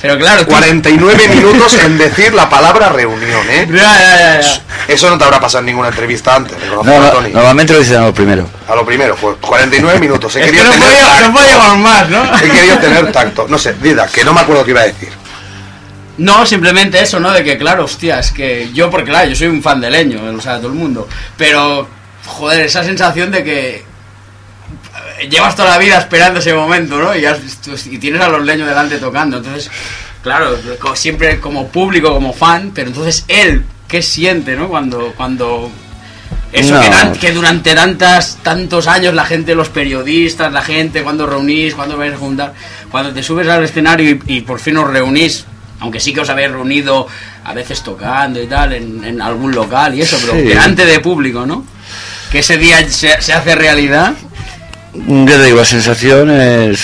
Pero claro, tú- 49 minutos en decir la palabra reunión, ¿eh? Ya, ya, ya, ya. Eso no te habrá pasado en ninguna entrevista antes, No, no, Tony. normalmente lo dicen a lo primero. A lo primero, pues 49 minutos. He Es que querido no tener podía- tacto. no podíamos más, ¿no? He querido tener tacto. No sé, Dida, que no me acuerdo qué iba a decir. No, simplemente eso, ¿no? De que, claro, hostia, es que yo, porque claro, yo soy un fan de leño, o sea, todo el mundo. Pero, joder, esa sensación de que llevas toda la vida esperando ese momento, ¿no? Y, has- y tienes a los leños delante tocando. Entonces, claro, siempre como público, como fan, pero entonces él, ¿qué siente, ¿no? Cuando, cuando eso No. que, que durante tantas, tantos años la gente, los periodistas, la gente, cuando reunís, cuando vais a juntar, cuando te subes al escenario y, y por fin os reunís, aunque sí que os habéis reunido a veces tocando y tal, en, en algún local y eso, pero Sí. delante de público, ¿no? Que ese día se, se hace realidad. Yo te digo, la sensación es.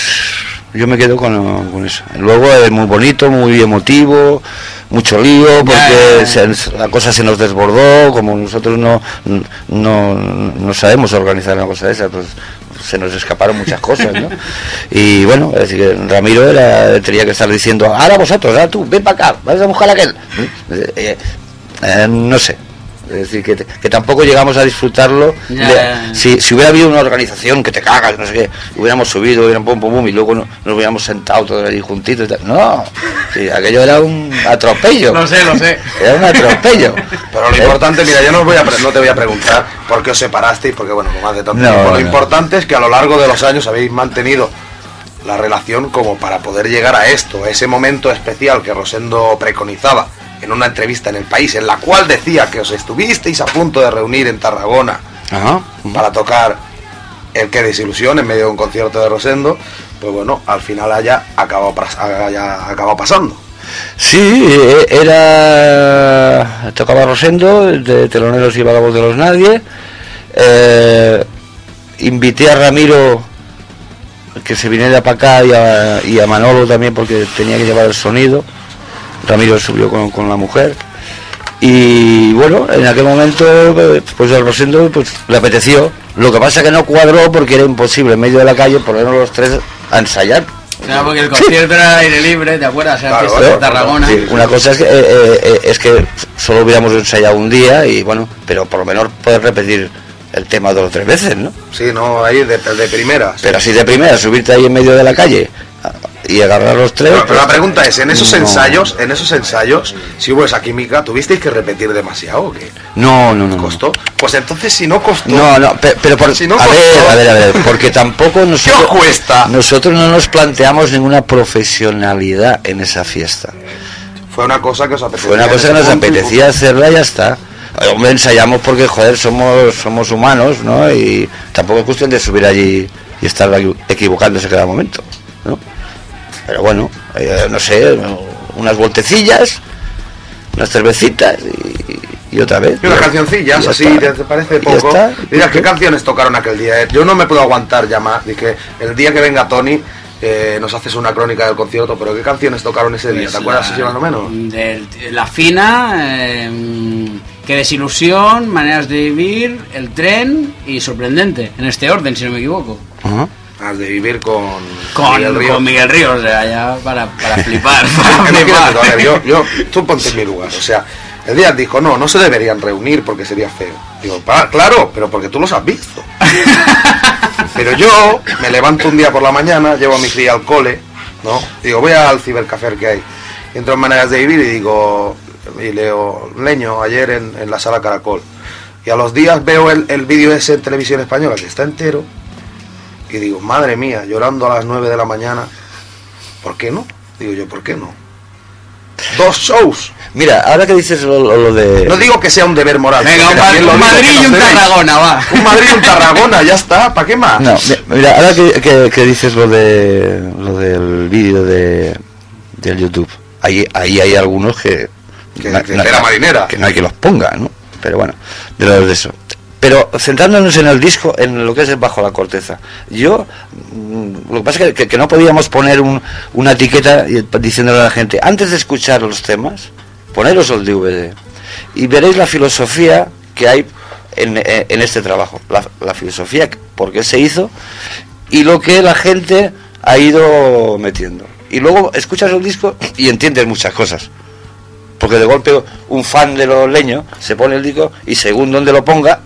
Yo me quedo con, con eso. Luego es muy bonito, muy emotivo, mucho lío, porque se- la cosa se nos desbordó, como nosotros no, no, no sabemos organizar una cosa de esa, pues se nos escaparon muchas cosas, ¿no? Y bueno, es decir, que Ramiro era, tenía que estar diciendo, ahora vosotros, ahora tú, ven para acá, vas a buscar a aquel. Eh, eh, eh, no sé. Es decir, que, que tampoco llegamos a disfrutarlo. Ya, de- ya, ya. si, si hubiera habido una organización que te cagas, no sé qué, hubiéramos subido, hubieran pum pum pum y luego no- nos hubiéramos sentado todos allí juntitos y tal. No, sí, aquello era un atropello. Lo sé, lo sé. Era un atropello. Pero lo Eh, importante, mira, yo no, os voy a, no te voy a preguntar por qué os separasteis, porque bueno, como hace tanto No, tiempo, lo no. importante es que a lo largo de los años habéis mantenido la relación como para poder llegar a esto, a ese momento especial que Rosendo preconizaba en una entrevista en el país, en la cual decía que os estuvisteis a punto de reunir en Tarragona Ajá. para tocar el que desilusión en medio de un concierto de Rosendo, pues bueno, al final haya acabado, haya acabado pasando. Sí, eh, era. Tocaba Rosendo, de teloneros iba la voz de los nadie. Eh, invité a Ramiro que se viniera para acá y a, y a Manolo también porque tenía que llevar el sonido. Ramiro subió con, con la mujer. Y bueno, en aquel momento, eh, pues al Rosendo pues, le apeteció. Lo que pasa que no cuadró porque era imposible en medio de la calle ponernos los tres a ensayar. Claro, porque el concierto era al aire libre, ¿te acuerdas? Era Claro, de claro, Tarragona. Sí, una cosa es que, eh, eh, eh, es que solo hubiéramos ensayado un día y bueno, pero por lo menos poder repetir el tema dos o tres veces, ¿no? Sí, no, ahí de, de primeras. Pero así de primera, subirte ahí en medio de la calle y agarrar los tres. Pero, pero la pues, pregunta es, en esos no. ensayos, en esos ensayos, si hubo esa química, ¿tuvisteis que repetir demasiado o qué? No, no, no. ¿Costó? Pues entonces si no costó. No, no, pe- pero, por, Si no a costó- ver, a ver, a ver, porque tampoco nosotros, cuesta? nosotros no nos planteamos ninguna profesionalidad en esa fiesta. Fue una cosa que os apetecía. Fue una cosa que nos apetecía hacerla y ya está. Eh, Hombre, ensayamos porque, joder, somos, somos humanos, ¿no? Y tampoco es cuestión de subir allí y estar equi- equivocándose cada momento, ¿no? Pero bueno, eh, no sé, unas vueltecillas, unas cervecitas y, y otra vez. Y unas cancioncillas, así, está. ¿te parece poco? Mira, ¿qué canciones tocaron aquel día? eh? Yo no me puedo aguantar ya más. Dije, el día que venga Tony, eh, nos haces una crónica del concierto, pero ¿qué canciones tocaron ese día? Pues ¿Te acuerdas la- si más o menos? de- la fina, eh, qué desilusión, maneras de vivir, el tren y sorprendente, en este orden, si no me equivoco. Ajá. Has de vivir con, Con Miguel Ríos. con Miguel Ríos, o sea, ya para, para flipar. Es para que flipar. imagínate, a ver, yo, yo, tú ponte en mi lugar, o sea, el día dijo, no, no se deberían reunir porque sería feo. Digo, "Pa- claro, pero porque tú los has visto. pero yo me levanto un día por la mañana, llevo a mi cría al cole, ¿no? Digo, voy al cibercafé que hay. Entro en maneras de vivir y digo, y leo, leño, ayer en, en la sala Caracol. Y a los días veo el, el vídeo ese en televisión española que está entero. Y digo, madre mía, llorando a las 9 de la mañana. ¿Por qué no? Digo yo, ¿por qué no? Dos shows. Mira, ahora que dices lo, lo- lo de... No digo que sea un deber moral. Venga, un, lo Madrid y un. Tarragona, va. Un Madrid y un Tarragona, ya está. ¿Para qué más? No, mi- mira, ahora que, que- que dices lo de lo del vídeo de del YouTube, ahí ahí hay algunos que Que- marinera. que no hay que los ponga, ¿no? Pero bueno, de los de eso. Pero centrándonos en el disco, en lo que es el bajo la corteza, yo mm, lo que pasa es que, no podíamos poner un- una etiqueta diciéndole a la gente, antes de escuchar los temas, poneros el DVD y veréis la filosofía que hay en- en este trabajo, la, la filosofía, por qué se hizo y lo que la gente ha ido metiendo. Y luego escuchas el disco y entiendes muchas cosas. Porque de golpe un fan de los leños se pone el disco y según donde lo ponga,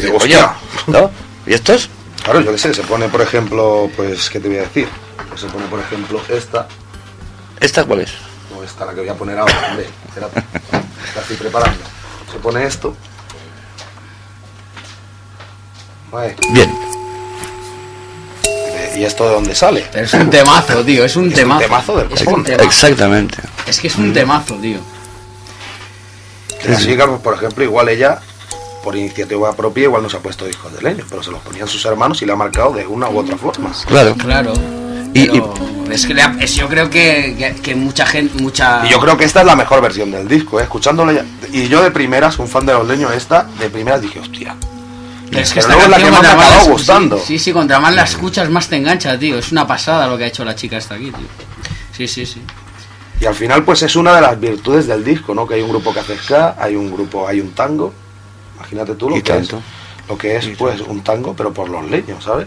pues coño, hostia. ¿no? ¿Y estos? Claro, yo qué sé, se pone, por ejemplo, pues, ¿qué te voy a decir? Pues se pone, por ejemplo, esta, ¿Esta cuál es? o esta la que voy a poner ahora, hombre, espérate, la estoy preparando. Se pone esto. Vale. Bien. ¿Y esto de dónde sale? Pero es un temazo, tío, es un Es temazo. un temazo del Es un temazo. Exactamente. Es que es un temazo, tío. Que la chica, por ejemplo, igual ella, por iniciativa propia, igual no se ha puesto discos de leño, pero se los ponían sus hermanos y le ha marcado de una u otra forma. Claro. Claro. Y- es que le ha- es- yo creo que, que, que mucha gente, mucha... Y yo creo que esta es la mejor versión del disco, ¿eh? escuchándolo ya. Y yo de primeras, un fan de los leños, esta, de primeras dije, hostia. Pero es que Pero esta luego es la que más me la- gustando. Sí, sí, contra más la escuchas, más te engancha, tío. Es una pasada lo que ha hecho la chica esta aquí, tío. Sí, sí, sí. Y al final, pues es una de las virtudes del disco, ¿no? Que hay un grupo que hace ska, hay un grupo, hay un tango. Imagínate tú lo que tanto. es. Lo que es, pues, un tango, pero por los leños, ¿sabes?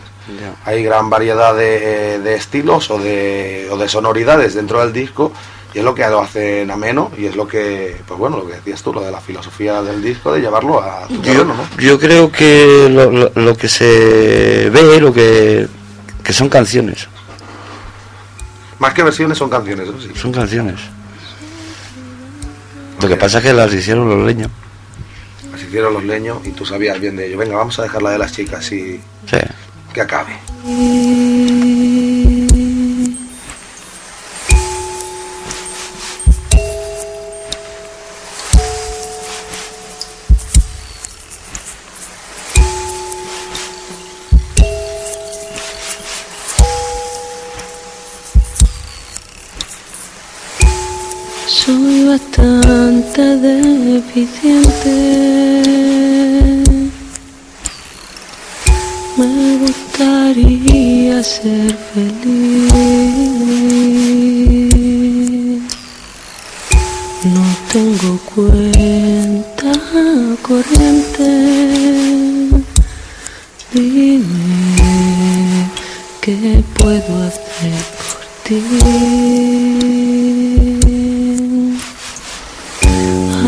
Hay gran variedad de, de estilos o de, o de sonoridades dentro del disco y es lo que lo hacen ameno y es lo que, pues bueno, lo que decías tú, lo de la filosofía del disco, de llevarlo a tu Yo, terreno, ¿no? yo creo que lo, lo- lo que se ve, lo que, que son canciones. Más que versiones son canciones, sí. Son canciones. Lo que pasa es que las hicieron los leños. Hicieron los leños y tú sabías bien de ello. Venga, vamos a dejarla de las chicas y Sí. que acabe. Soy bastante deficiente. Ser feliz. No tengo cuenta corriente. Dime qué puedo hacer por ti.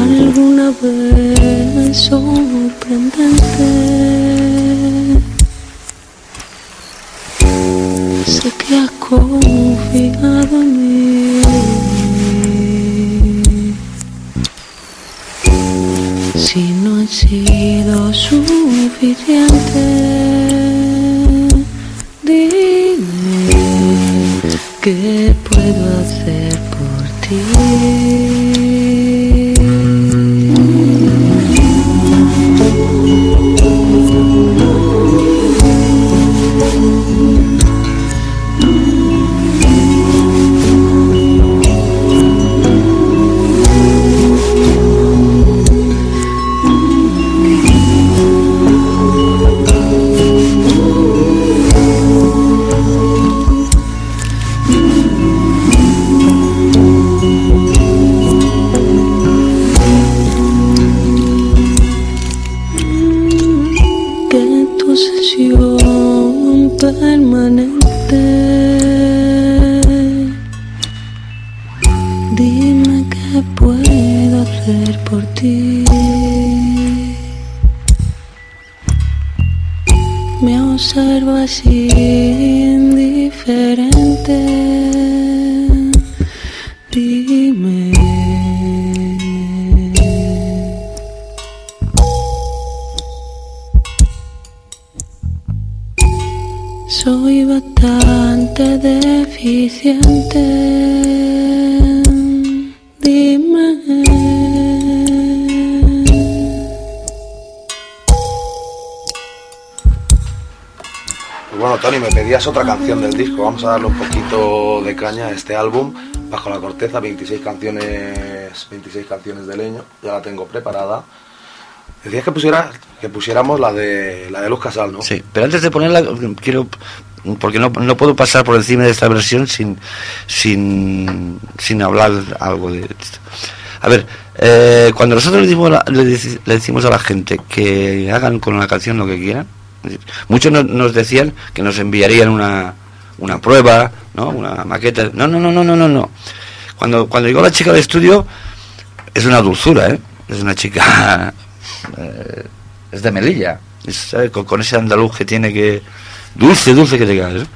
Alguna vez sorprendente. Sé que has confiado en mí. Si no he sido suficiente, dime qué puedo hacer Vamos a darle un poquito de caña a este álbum. Bajo la corteza, 26 canciones, 26 canciones de leño. Ya la tengo preparada. Decías que, pusiera, que pusiéramos la de, la de Luz Casal, ¿no? Sí, pero antes de ponerla, quiero. Porque no, no puedo pasar por encima de esta versión sin, sin, sin hablar algo de esto. A ver, eh, cuando nosotros le decimos, le deci- le decimos a la gente que hagan con la canción lo que quieran, muchos no- nos decían que nos enviarían una, una prueba, ¿no? Una maqueta. No, no, no, no, no, no, no. Cuando, cuando llegó la chica al estudio, es una dulzura, ¿eh? Es una chica. eh, es de Melilla. es. Con, ese andaluz que tiene que. Dulce, dulce que te caes. ¿eh?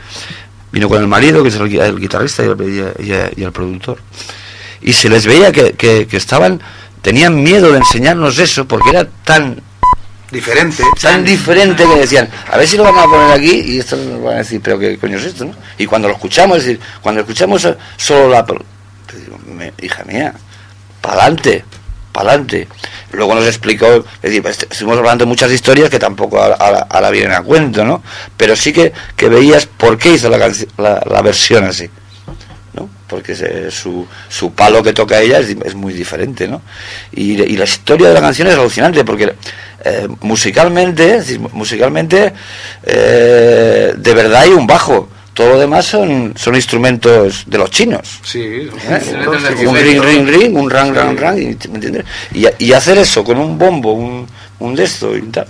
Vino con el marido, que es el, gui- el guitarrista y el, y- y el productor. Y se les veía que, que- que estaban. Tenían miedo de enseñarnos eso porque era tan. Diferente. Tan diferente que decían, a ver si lo vamos a poner aquí y esto nos van a decir, pero qué coño es esto, ¿no? Y cuando lo escuchamos, es decir, cuando escuchamos solo la. hija mía, pa'lante, pa'lante. Luego nos explicó, es decir, est- estuvimos hablando de muchas historias que tampoco ahora, vienen a cuento, ¿no? Pero sí que, que veías por qué hizo la, la, la versión así, ¿no? Porque se- su, su palo que toca ella es, es muy diferente, ¿no? Y, y la historia de la canción es alucinante porque eh, musicalmente, decir, musicalmente, eh, de verdad hay un bajo. Todo lo demás son, son instrumentos de los chinos. Sí, ¿eh? un ring, ring, ring, un rang, rang, rang, ¿me entiendes? Y, y hacer eso con un bombo, un, un de esto y tal,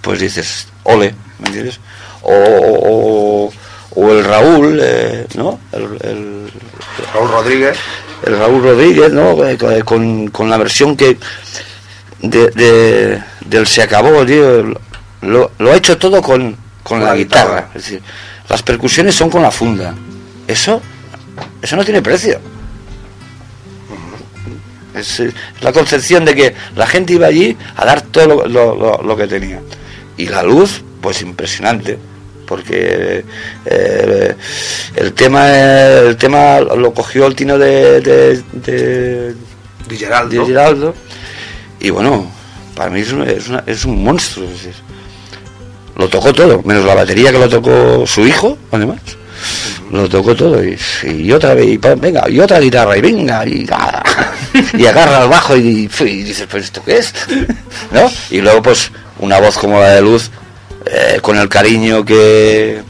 pues dices, ole, ¿me entiendes? O, o, o el Raúl, eh, ¿no? El, el- Raúl Rodríguez. El Raúl Rodríguez, ¿no? Co- Con, con la versión que de, de- del Se Acabó, tío, lo, lo ha hecho todo con, con la, guitarra. Es decir, las percusiones son con la funda. Eso, eso no tiene precio. Es eh, la concepción de que la gente iba allí a dar todo lo, lo- lo- lo que tenía. Y la luz, pues impresionante. Porque eh, el tema el tema lo cogió el tino de, de, de, Di Geraldo. de Geraldo. Y bueno, para mí es, un- es una- es un monstruo. lo tocó todo, menos la batería que lo tocó su hijo, además. Lo tocó todo y, otra vez, y venga, y otra guitarra, y venga, y, y agarra al bajo y, y dices, pues esto qué es, ¿no? Y luego pues una voz como la de Luz, eh, con el cariño que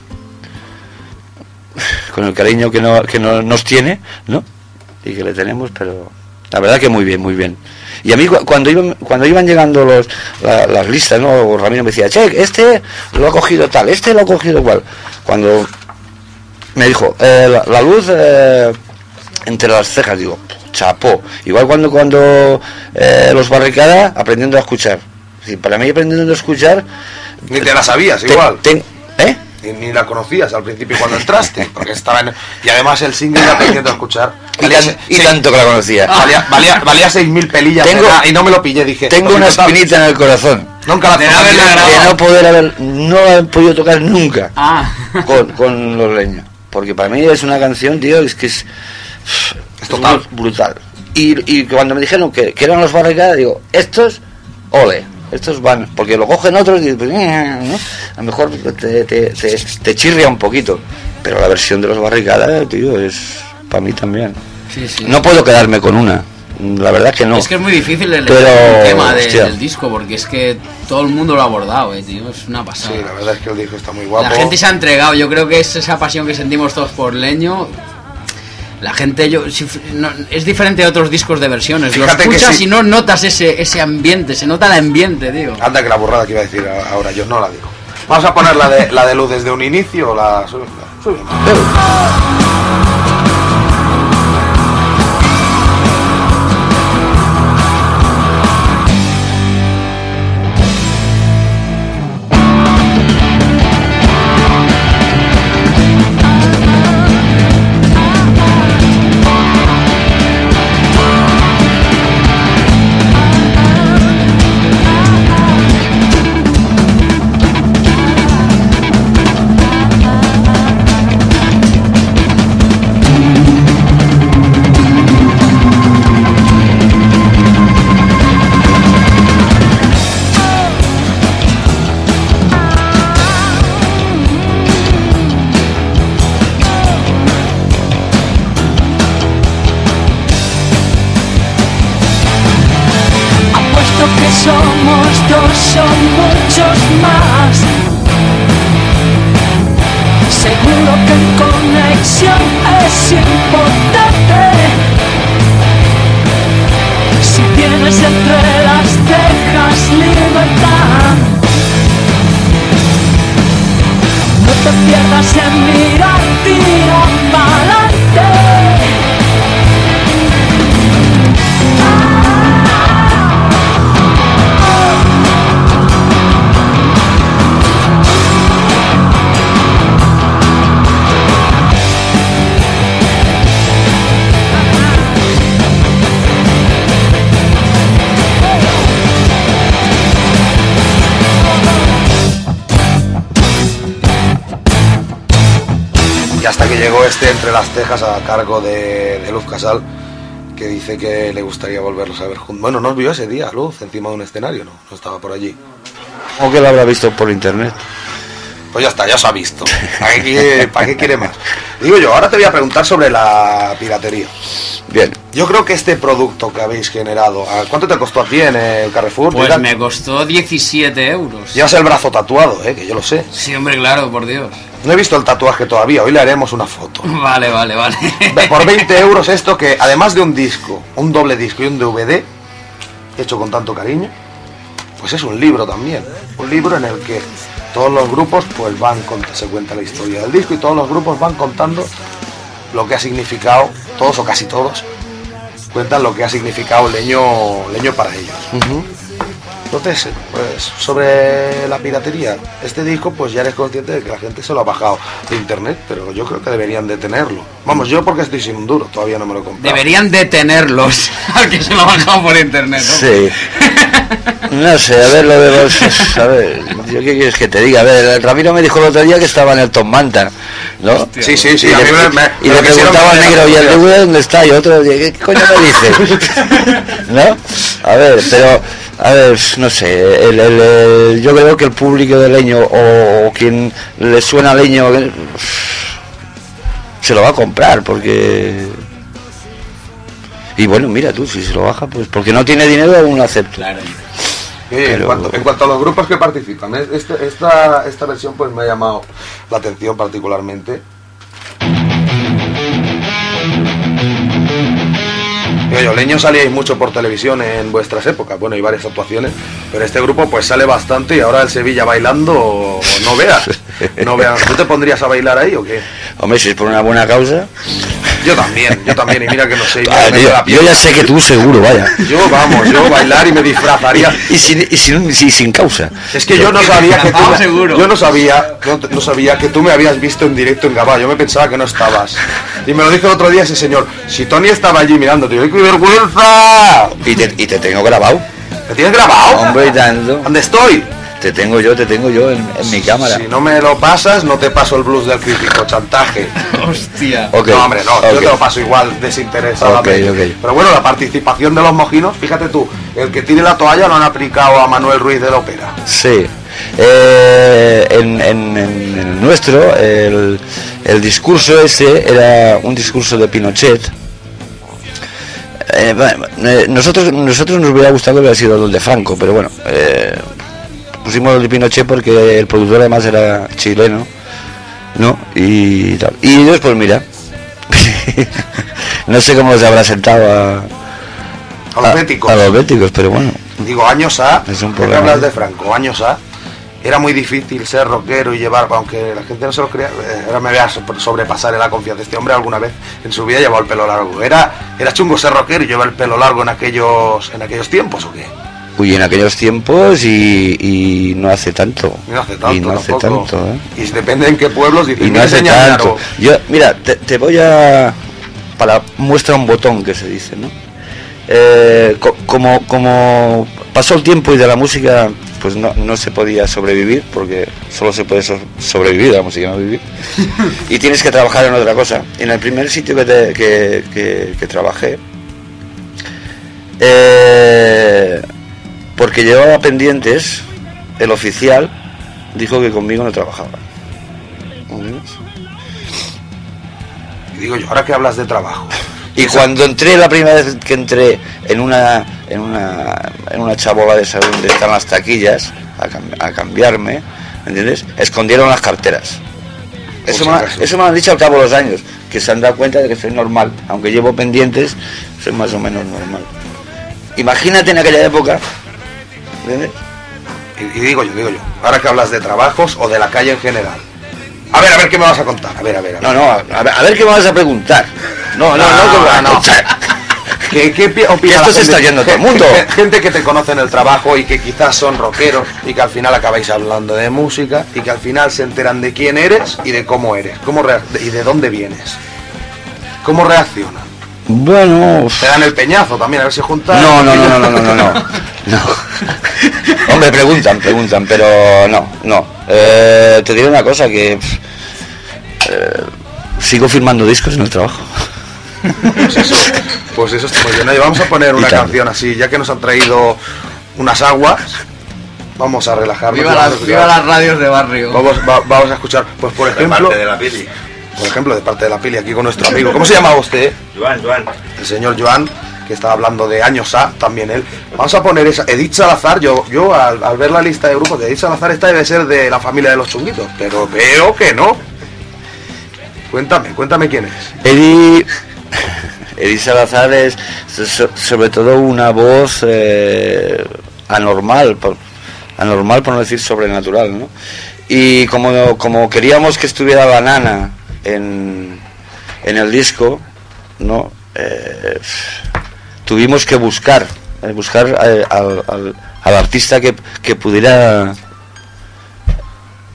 con el cariño que, no, que no, nos tiene, ¿no? Y que le tenemos, pero la verdad que muy bien, muy bien. Y a mí cu- cuando iban, cuando iban llegando los, la- las listas, ¿no? Ramiro me decía, che, este lo ha cogido tal, este lo ha cogido cual. Cuando me dijo, eh, la, la luz eh, entre las cejas, digo, chapó. Igual cuando cuando eh, los barricada aprendiendo a escuchar. Para mí aprendiendo a escuchar... Ni te la sabías te- igual. te- ¿Eh? Ni, ni la conocías al principio cuando entraste, porque estaba en... Y además el single iba aprendiendo a escuchar. Y, tan- tanto que la conocía. Valía, valía, valía 6.000 pelillas Tengo- de y no me lo pillé, dije... Tengo "Oye, una total, espinita en el corazón. Nunca la de no. De no poder haber, no la he podido tocar nunca Ah. con, con los leños. Porque para mí es una canción, tío, es que es, es total. brutal. Y, y cuando me dijeron que, que eran los barricadas, digo, estos, ole, estos van, porque lo cogen otros y pues, ¿no? a lo mejor te, te, te, te chirria un poquito. Pero la versión de los barricadas, tío, es para mí también. Sí, sí. No puedo quedarme con una. La verdad que no. Es que es muy difícil elegir Pero, un tema de- del disco porque es que todo el mundo lo ha abordado, eh, tío. Es una pasada. Sí, la verdad es que el disco está muy guapo. La gente se ha entregado, yo creo que es esa pasión que sentimos todos por Leño. La gente, yo, si- no, es diferente de otros discos de versiones. Fíjate lo que escuchas y no notas ese, ese ambiente, se nota el ambiente, tío. Anda que la burrada que iba a decir a- ahora, yo no la digo. Vamos a poner la de, la de luz desde un inicio o la... sub- la- tejas a cargo de, Luz Casal, que dice que le gustaría volverlos a ver juntos. Bueno, nos vio ese día, Luz, encima de un escenario, ¿no? No estaba por allí. ¿Cómo que lo habrá visto por internet? Pues ya está, ya se ha visto. ¿Para qué quiere, para qué quiere más? Digo yo, ahora te voy a preguntar sobre la piratería. Bien. Yo creo que este producto que habéis generado, ¿a ¿cuánto te costó a ti en el Carrefour? Pues Mira, me costó 17 euros. Llevas el brazo tatuado, ¿eh? que yo lo sé. Sí, hombre, claro, por Dios. No he visto el tatuaje todavía, hoy le haremos una foto. Vale, vale, vale. Por 20 euros esto que, además de un disco, un doble disco y un DVD, hecho con tanto cariño, pues es un libro también. Un libro en el que todos los grupos pues van, cont- se cuenta la historia del disco y todos los grupos van contando lo que ha significado, todos o casi todos, cuentan lo que ha significado leño, leño para ellos. Entonces, pues sobre la piratería, este disco pues ya eres consciente de que la gente se lo ha bajado de internet, pero yo creo que deberían de tenerlo. Vamos, yo porque estoy sin un duro, todavía no me lo he comprado. Deberían detenerlos al que se lo ha bajado por internet, ¿no? Sí. No sé, a ver, lo de los... A ver, ¿yo qué quieres que te diga? A ver, el Ramiro me dijo el otro día que estaba en el Tom Manta, ¿no? Sí, sí, sí, Y a le, mí me- me- y me le lo quisieron preguntaba al negro, ¿y el día". DVD dónde está? Y otro, ¿qué coño me dices? ¿No? A ver, pero... A ver, no sé, el- el- el- yo creo que el público de Leño o, o quien le suena a Leño se lo va a comprar porque... Y bueno, mira tú, si se lo baja, pues porque no tiene dinero aún lo oye, en, cuanto, en cuanto a los grupos que participan, es- este- esta, esta versión pues me ha llamado la atención particularmente. Leño salíais mucho por televisión en vuestras épocas, bueno, hay varias actuaciones, pero este grupo pues sale bastante y ahora el Sevilla bailando, no veas, no veas. ¿Tú te pondrías a bailar ahí o qué? Hombre, si es por una buena causa. Yo también, yo también, y mira que no sé. Ah, yo, ya sé que tú seguro, vaya. Yo, vamos, yo bailar y me disfrazaría. Y, y sin, y sin, y sin causa. Es que yo no sabía que tú seguro. yo no sabía no, no sabía que tú me habías visto en directo en Gabá yo me pensaba que no estabas y me lo dijo el otro día ese señor si Tony estaba allí mirándote yo ¡ay, qué vergüenza Y te, y te tengo grabado. ¿me tienes grabado? Hombre, y tanto. ¿dónde estoy? Te tengo yo, te tengo yo en, en mi cámara. si no me lo pasas no te paso el blues del crítico chantaje Hostia. No hombre no yo te lo paso igual desinteresadamente Ok, ok. pero bueno la participación de los mojinos fíjate tú el que tire la toalla lo han aplicado a Manuel Ruiz de la ópera Sí. Eh, en, en- en el nuestro, el, el discurso ese era un discurso de Pinochet. Eh, eh, nosotros, nosotros nos hubiera gustado que hubiera sido el de Franco, pero bueno, eh, pusimos el de Pinochet porque el productor además era chileno, ¿no? Y, tal. y después, mira, no sé cómo se habrá sentado a, a los béticos a los béticos, pero bueno. Digo, años A, Es un hablas de Franco, años A, era muy difícil ser rockero y llevar, aunque la gente no se lo crea, eh, ahora me voy a sobrepasar en la confianza. Este hombre alguna vez en su vida llevaba el pelo largo. Era, era chungo ser rockero y llevar el pelo largo en aquellos, en aquellos tiempos, ¿o qué? Uy, en aquellos tiempos y, y no hace tanto. Y no hace tanto, Y no hace tampoco. tanto, ¿eh? Y depende en qué pueblos, dicen, Y no "Mira, hace tanto. algo". Yo, mira, te, te voy a... Para muestra un botón que se dice, ¿no? Eh, co- como, como pasó el tiempo y de la música pues no, no se podía sobrevivir porque solo se puede so- sobrevivir de la música, no vivir. y tienes que trabajar en otra cosa. En el primer sitio que, te- que, que- que trabajé, eh, porque llevaba pendientes, el oficial dijo que conmigo no trabajaba. Y digo yo, ahora que hablas de trabajo. Y cuando entré, la primera vez que entré en una en una, en una chabola de esa donde están las taquillas a, cam- a cambiarme, ¿me entiendes? Escondieron las carteras. Eso me, ha- eso me lo han dicho al cabo de los años, que se han dado cuenta de que soy normal, aunque llevo pendientes, soy más o menos normal. Imagínate en aquella época, ¿entiendes? Y, y digo yo, digo yo, ahora que hablas de trabajos o de la calle en general. A ver, a ver qué me vas a contar. A ver, a ver. A ver. No, no, a ver, a ver qué me vas a preguntar. No, no, no, a contar. ¿Qué, qué pi- opina esto se está yendo todo el mundo. gen- Gente que te conoce en el trabajo y que quizás son rockeros y que al final acabáis hablando de música y que al final se enteran de quién eres y de cómo eres cómo y de dónde vienes. ¿Cómo reaccionan? Bueno, Te dan el peñazo también, a ver si juntas. No, no, no, no, no, no, no, no. No. Hombre, preguntan, preguntan, pero no, no. Eh, te diré una cosa que eh, sigo firmando discos en el trabajo. Pues eso, pues eso está muy bien. Oye, vamos a poner una canción así, ya que nos han traído unas aguas. Vamos a relajarnos. Viva y vamos a las, escuchar- viva las radios de barrio. Vamos, va- vamos a escuchar, pues por De ejemplo, parte de la Pili. por ejemplo, de parte de la Pili aquí con nuestro amigo. ¿Cómo se llama usted? Joan, Joan. El señor Joan, que estaba hablando de años A, también él. Vamos a poner esa. Edith Salazar, yo, yo al, al ver la lista de grupos de Edith Salazar, esta debe ser de la familia de los chunguitos, pero veo que no. Cuéntame, cuéntame quién es. Eddie, Eddie Salazar es so- sobre todo una voz eh, anormal, por, anormal por no decir sobrenatural, ¿no? Y como, queríamos que estuviera la nana en, en el disco, ¿no? Eh, tuvimos que buscar, eh, buscar al artista que, que pudiera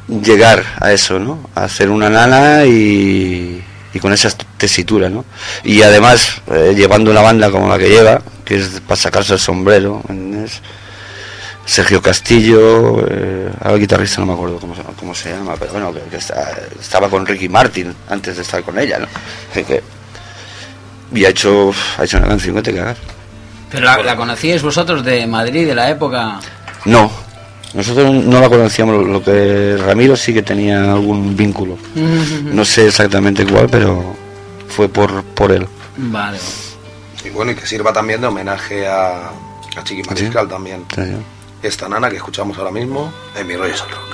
llegar a eso, ¿no? A hacer una nana y, y con esa tesitura, ¿no? Y además, eh, llevando una banda como la que lleva, que es para sacarse el sombrero, ¿entiendes? Sergio Castillo, eh, ahora el guitarrista no me acuerdo cómo, se- cómo se llama, pero bueno, que, que está- estaba con Ricky Martin antes de estar con ella, ¿no? Así que- y ha hecho, ha hecho una canción que te cagas. Pero la, la conocíais vosotros de Madrid, de la época. No, nosotros no la conocíamos, lo que Ramiro sí que tenía algún vínculo. No sé exactamente cuál, pero fue por, por él. Vale. Y bueno, y que sirva también de homenaje a, a Chiqui Mariscal también. Sí, sí. Esta nana que escuchamos ahora mismo en mi rollo es el rock.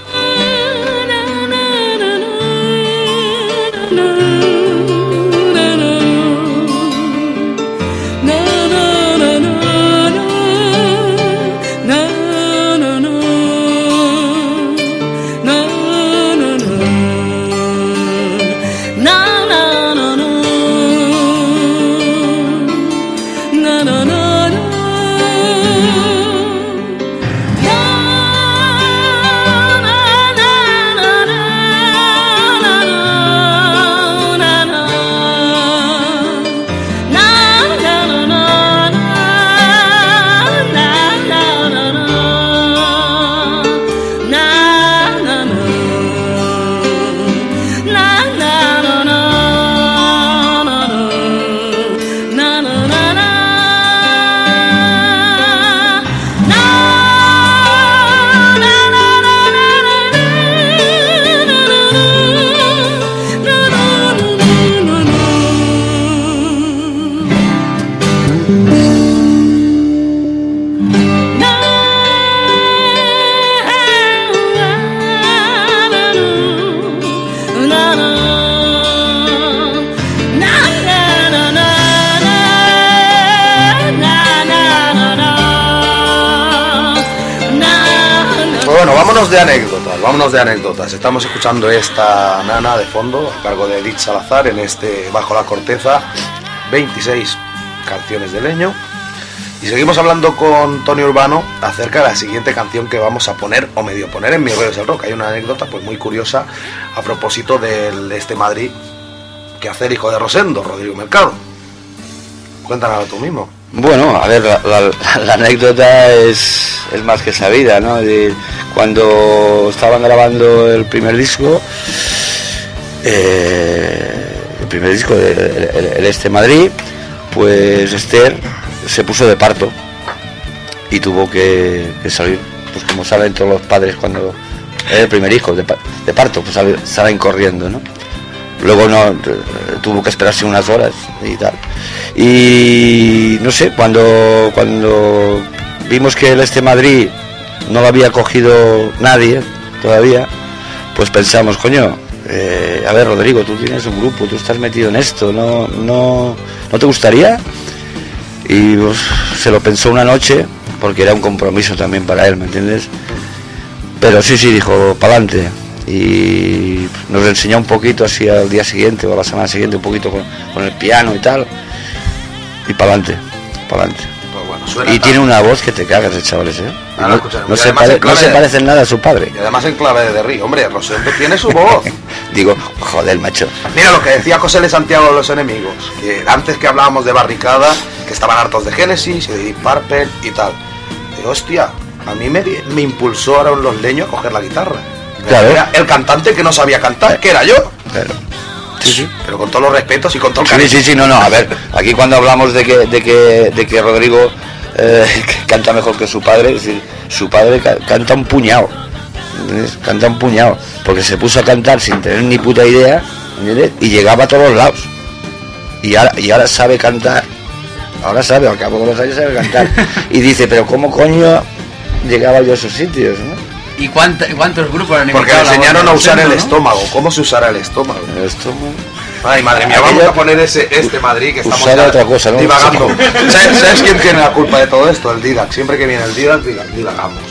De anécdotas. Estamos escuchando esta nana de fondo a cargo de Edith Salazar en este Bajo la Corteza, 26 canciones de leño. Y seguimos hablando con Tony Urbano acerca de la siguiente canción que vamos a poner, o medio poner en Mi Rollo es el Rock. Hay una anécdota pues muy curiosa a propósito del este Madrid que hacer hijo de Rosendo, Rodrigo Mercado. Cuéntanos tú mismo. Bueno, a ver, la anécdota es, es más que sabida, ¿no? De cuando estaban grabando el primer disco, eh, el primer disco de Este Madrid, pues Esther se puso de parto y tuvo que, salir, pues como salen todos los padres cuando es el primer hijo de, de parto, pues sale- salen corriendo, ¿no? luego no eh, tuvo que esperarse unas horas y tal. Y no sé, cuando, cuando vimos que el Este Madrid no lo había cogido nadie todavía, pues pensamos, coño, eh, a ver Rodrigo, tú tienes un grupo, tú estás metido en esto, ¿no, no, ¿no te gustaría? Y pues, se lo pensó una noche, porque era un compromiso también para él, ¿me entiendes? Pero sí, sí, dijo, pa'lante. Y nos enseñó un poquito así al día siguiente o a la semana siguiente, un poquito con, con el piano y tal. Y pa'lante, pa'lante. Suena Y tiene una voz que te cagas de chavales, ¿eh? Ahora No, se, pare- no se de- parece en nada a su padre. Y además en clave de Río. Hombre, Rosendo tiene su voz. Digo, joder, macho. Mira lo que decía José L. Santiago de los enemigos, que antes que hablábamos de Barricada, que estaban hartos de Genesis y de Deep Purple y tal. Digo, hostia, a mí me, me impulsó Aaron Los Leños a coger la guitarra. Claro. Era el cantante que no sabía cantar, que era yo. Claro. Sí, sí. Pero con todos los respetos y con todo el Sí, cariño. sí, sí, no, no, a ver, aquí cuando hablamos de que, de que, de que Rodrigo eh, canta mejor que su padre, es decir, su padre ca- canta un puñado, ¿entiendes? canta un puñado, porque se puso a cantar sin tener ni puta idea, ¿entiendes? y llegaba a todos lados. Y ahora, y ahora sabe cantar, ahora sabe, al cabo de los años sabe cantar. Y dice, pero ¿cómo coño llegaba yo a esos sitios? ¿no? ¿Y cuántos grupos han Porque le enseñaron a usar el no? estómago. ¿Cómo se usará el estómago? El estómago. Ay, madre mía, vamos a poner ese, este Madrid que estamos Usar ya otra cosa, ¿no? divagando. ¿Sabes, sabes quién tiene la culpa de todo esto? El Didac. Siempre que viene el Didac, diga- divagamos.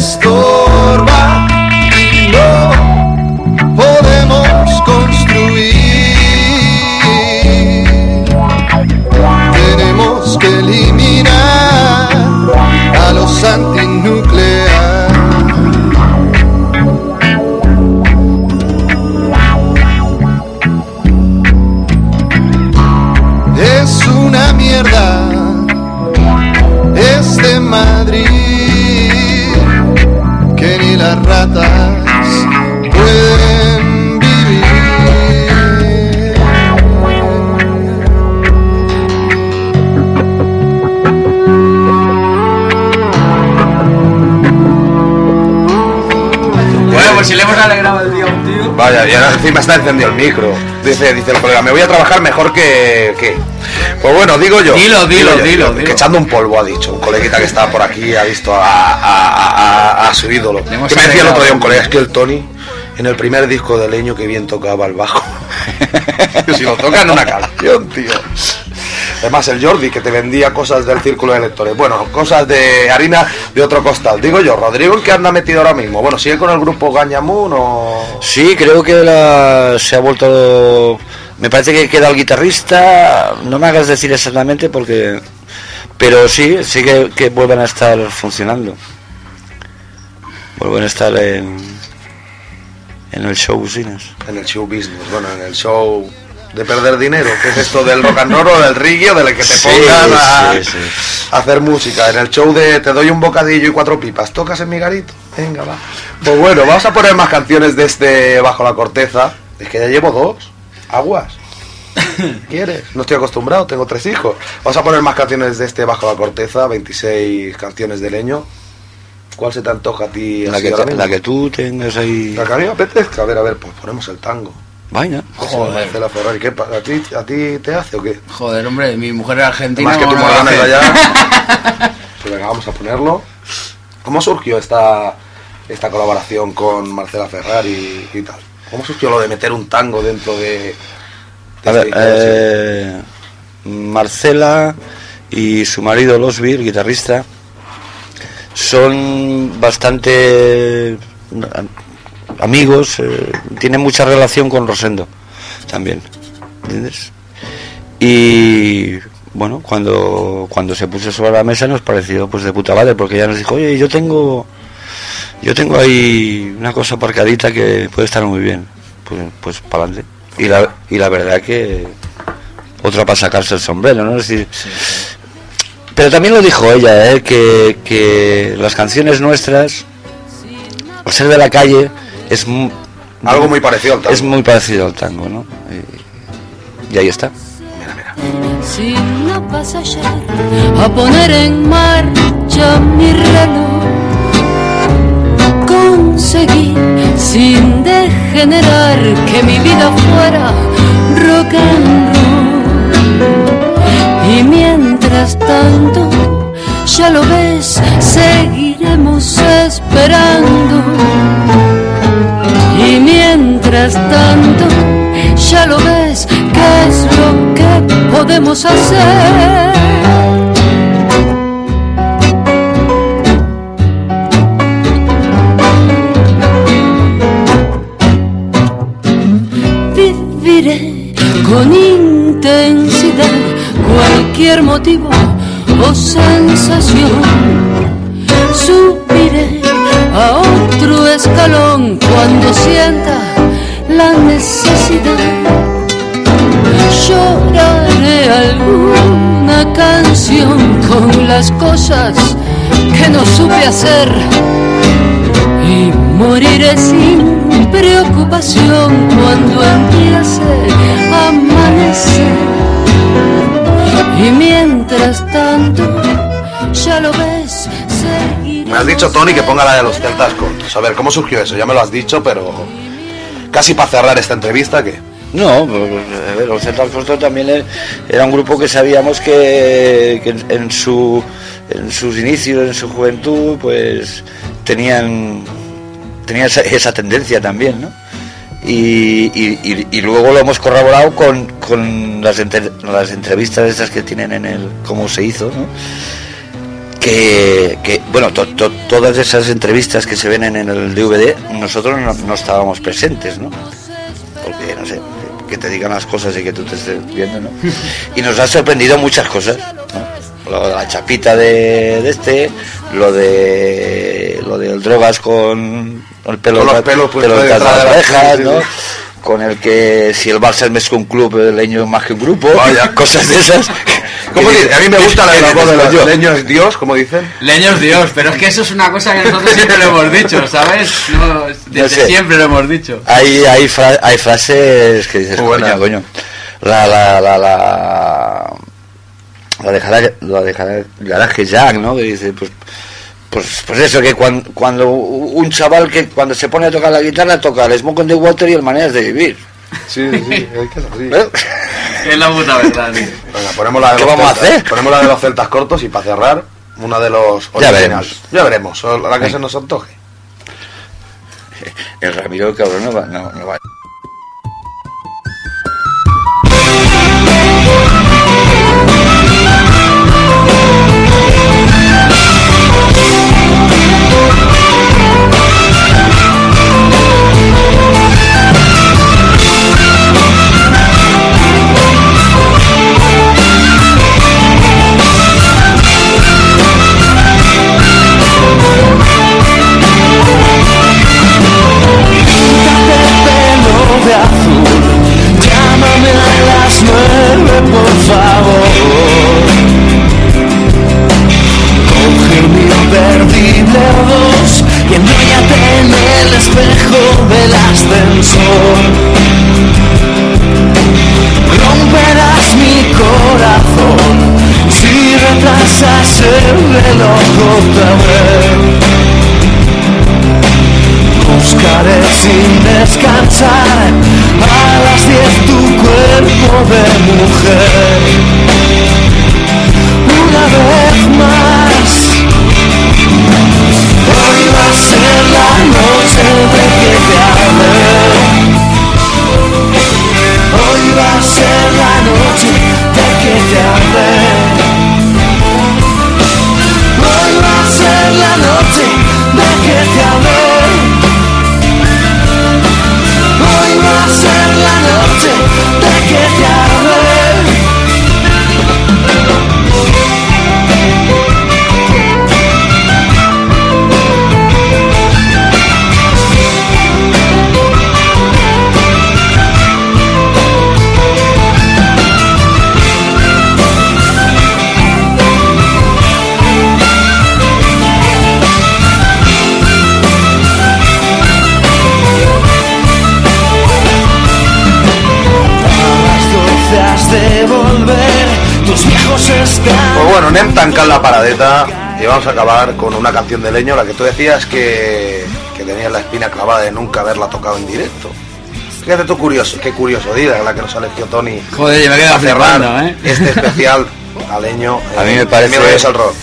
Estorba está encendido el micro. Dice, dice el colega, me voy a trabajar mejor que... que. Pues bueno, digo yo. Dilo, dilo, dilo, que dilo. echando un polvo ha dicho. Un coleguita que estaba por aquí ha visto a, a- a- su ídolo. Que me decía el otro día un colega, es que el Tony, en el primer disco de Leño que bien tocaba el bajo. si lo toca en una canción, tío. Además, el Jordi que te vendía cosas del círculo de lectores. Bueno, cosas de harina de otro costal. Digo yo, Rodrigo, ¿en qué anda metido ahora mismo? Bueno, ¿sigue con el grupo Gañamun o...? Sí, creo que la- se ha vuelto. Me parece que queda el guitarrista. No me hagas decir exactamente porque. Pero sí, sí que, que vuelvan a estar funcionando. Vuelven a estar en, en el show business. En el show business, bueno, en el show de perder dinero, que es esto del rock and roll o del reggae o del que te Sí, pongan a, sí, sí. a hacer música. En el show de te doy un bocadillo y cuatro pipas, ¿tocas en mi garito? Venga, va. Pues bueno, vamos a poner más canciones de este Bajo la Corteza. Es que ya llevo dos. Aguas. ¿Quieres? No estoy acostumbrado, tengo tres hijos. Vamos a poner más canciones de este Bajo la Corteza, 26 canciones de leño. ¿Cuál se te antoja a ti? La que, la que tú tengas ahí. La que a mí me apetezca. A ver, a ver, pues ponemos el tango. Vaya. Joder. Marcela Ferrari, ¿qué pa- ¿A ti, ¿A ti te hace o qué? Joder, hombre, mi mujer era argentina. Más que tu no me allá. Pues venga, vamos a ponerlo. ¿Cómo surgió esta, esta colaboración con Marcela Ferrari y tal? ¿Cómo surgió lo de meter un tango dentro de... de A ver, este eh, Marcela y su marido Losby, el guitarrista, son bastante amigos, eh, tienen mucha relación con Rosendo también, ¿entiendes? Y bueno, cuando, cuando se puso sobre la mesa nos pareció pues de puta madre, porque ella nos dijo, oye, yo tengo yo tengo ahí una cosa aparcadita que puede estar muy bien. Pues, pues para adelante. Y la, y la verdad que otra para sacarse el sombrero, ¿no? Es decir, pero también lo dijo ella, ¿eh? que, que las canciones nuestras, al ser de la calle, es Algo muy parecido al tango. Es muy parecido al tango, ¿no? Y, y ahí está. Si no vas a poner en marcha mi reloj, conseguí sin degenerar que mi vida fuera rock. Y mientras tanto, ya lo ves, seguiremos esperando. Y mientras tanto, ya lo ves, ¿qué es lo que podemos hacer? Viviré con intensidad cualquier motivo o sensación. Subiré a otro escalón cuando sienta la necesidad. Lloraré alguna canción con las cosas que no supe hacer y moriré sin preocupación cuando empiece a amanecer. Y mientras tanto, ya lo ves, seguiré. Me has dicho, Tony, que ponga la de los celtas cortos. A ver, ¿cómo surgió eso? Ya me lo has dicho, pero... Casi para cerrar esta entrevista, ¿qué? No, los Central Foster también era un grupo que sabíamos que, que en, su, en sus inicios, en su juventud, pues tenían, tenían esa, tendencia también, ¿no? Y, y- y- luego lo hemos corroborado con, con las, las entrevistas estas que tienen en el cómo se hizo, ¿no? Que, que, bueno, to- to- todas esas entrevistas que se ven en el DVD, nosotros no, no estábamos presentes, ¿no? Porque, no sé, que te digan las cosas y que tú te estés viendo, ¿no? Y nos ha sorprendido muchas cosas, ¿no? Lo de la chapita de, de este, lo de lo del drogas con el pelo, Con los pelos, pues, pelo detrás de las orejas, ¿no? Con el que si el Barça es más que un club, el leño es más que un grupo, cosas de esas. ¿Cómo Que dice? A mí me gusta la la voz de los yo. leños Dios, como dicen. Leños Dios, pero es que eso es una cosa que nosotros siempre lo hemos dicho, ¿sabes? No, desde No sé. siempre lo hemos dicho. Hay, hay, fra- hay frases que dices, coño, coño. La, la, la, la, la de Garage, la de Garage- Garage Jack, ¿no? Que dice, pues, pues, pues eso, que cuando, cuando un chaval que cuando se pone a tocar la guitarra toca el Smoke on the Water y el Maneras de Vivir. Sí, sí, sí, hay que así. Es la puta verdad, tío. Venga, ponemos la de ¿Qué los vamos a celtas. hacer? Ponemos la de los celtas cortos y para cerrar, una de los Ya originales. veremos. Ya veremos, la que Venga. se nos antoje. El Ramiro cabrón no va, no, no va. Vamos a acabar con una canción de leño, la que tú decías que, que tenías la espina clavada de nunca haberla tocado en directo. Fíjate tú curioso, qué curioso día la que nos elegió Tony. Joder, yo me quedo flipando, ¿eh? Este especial a leño. A mí eh, me parece el rock.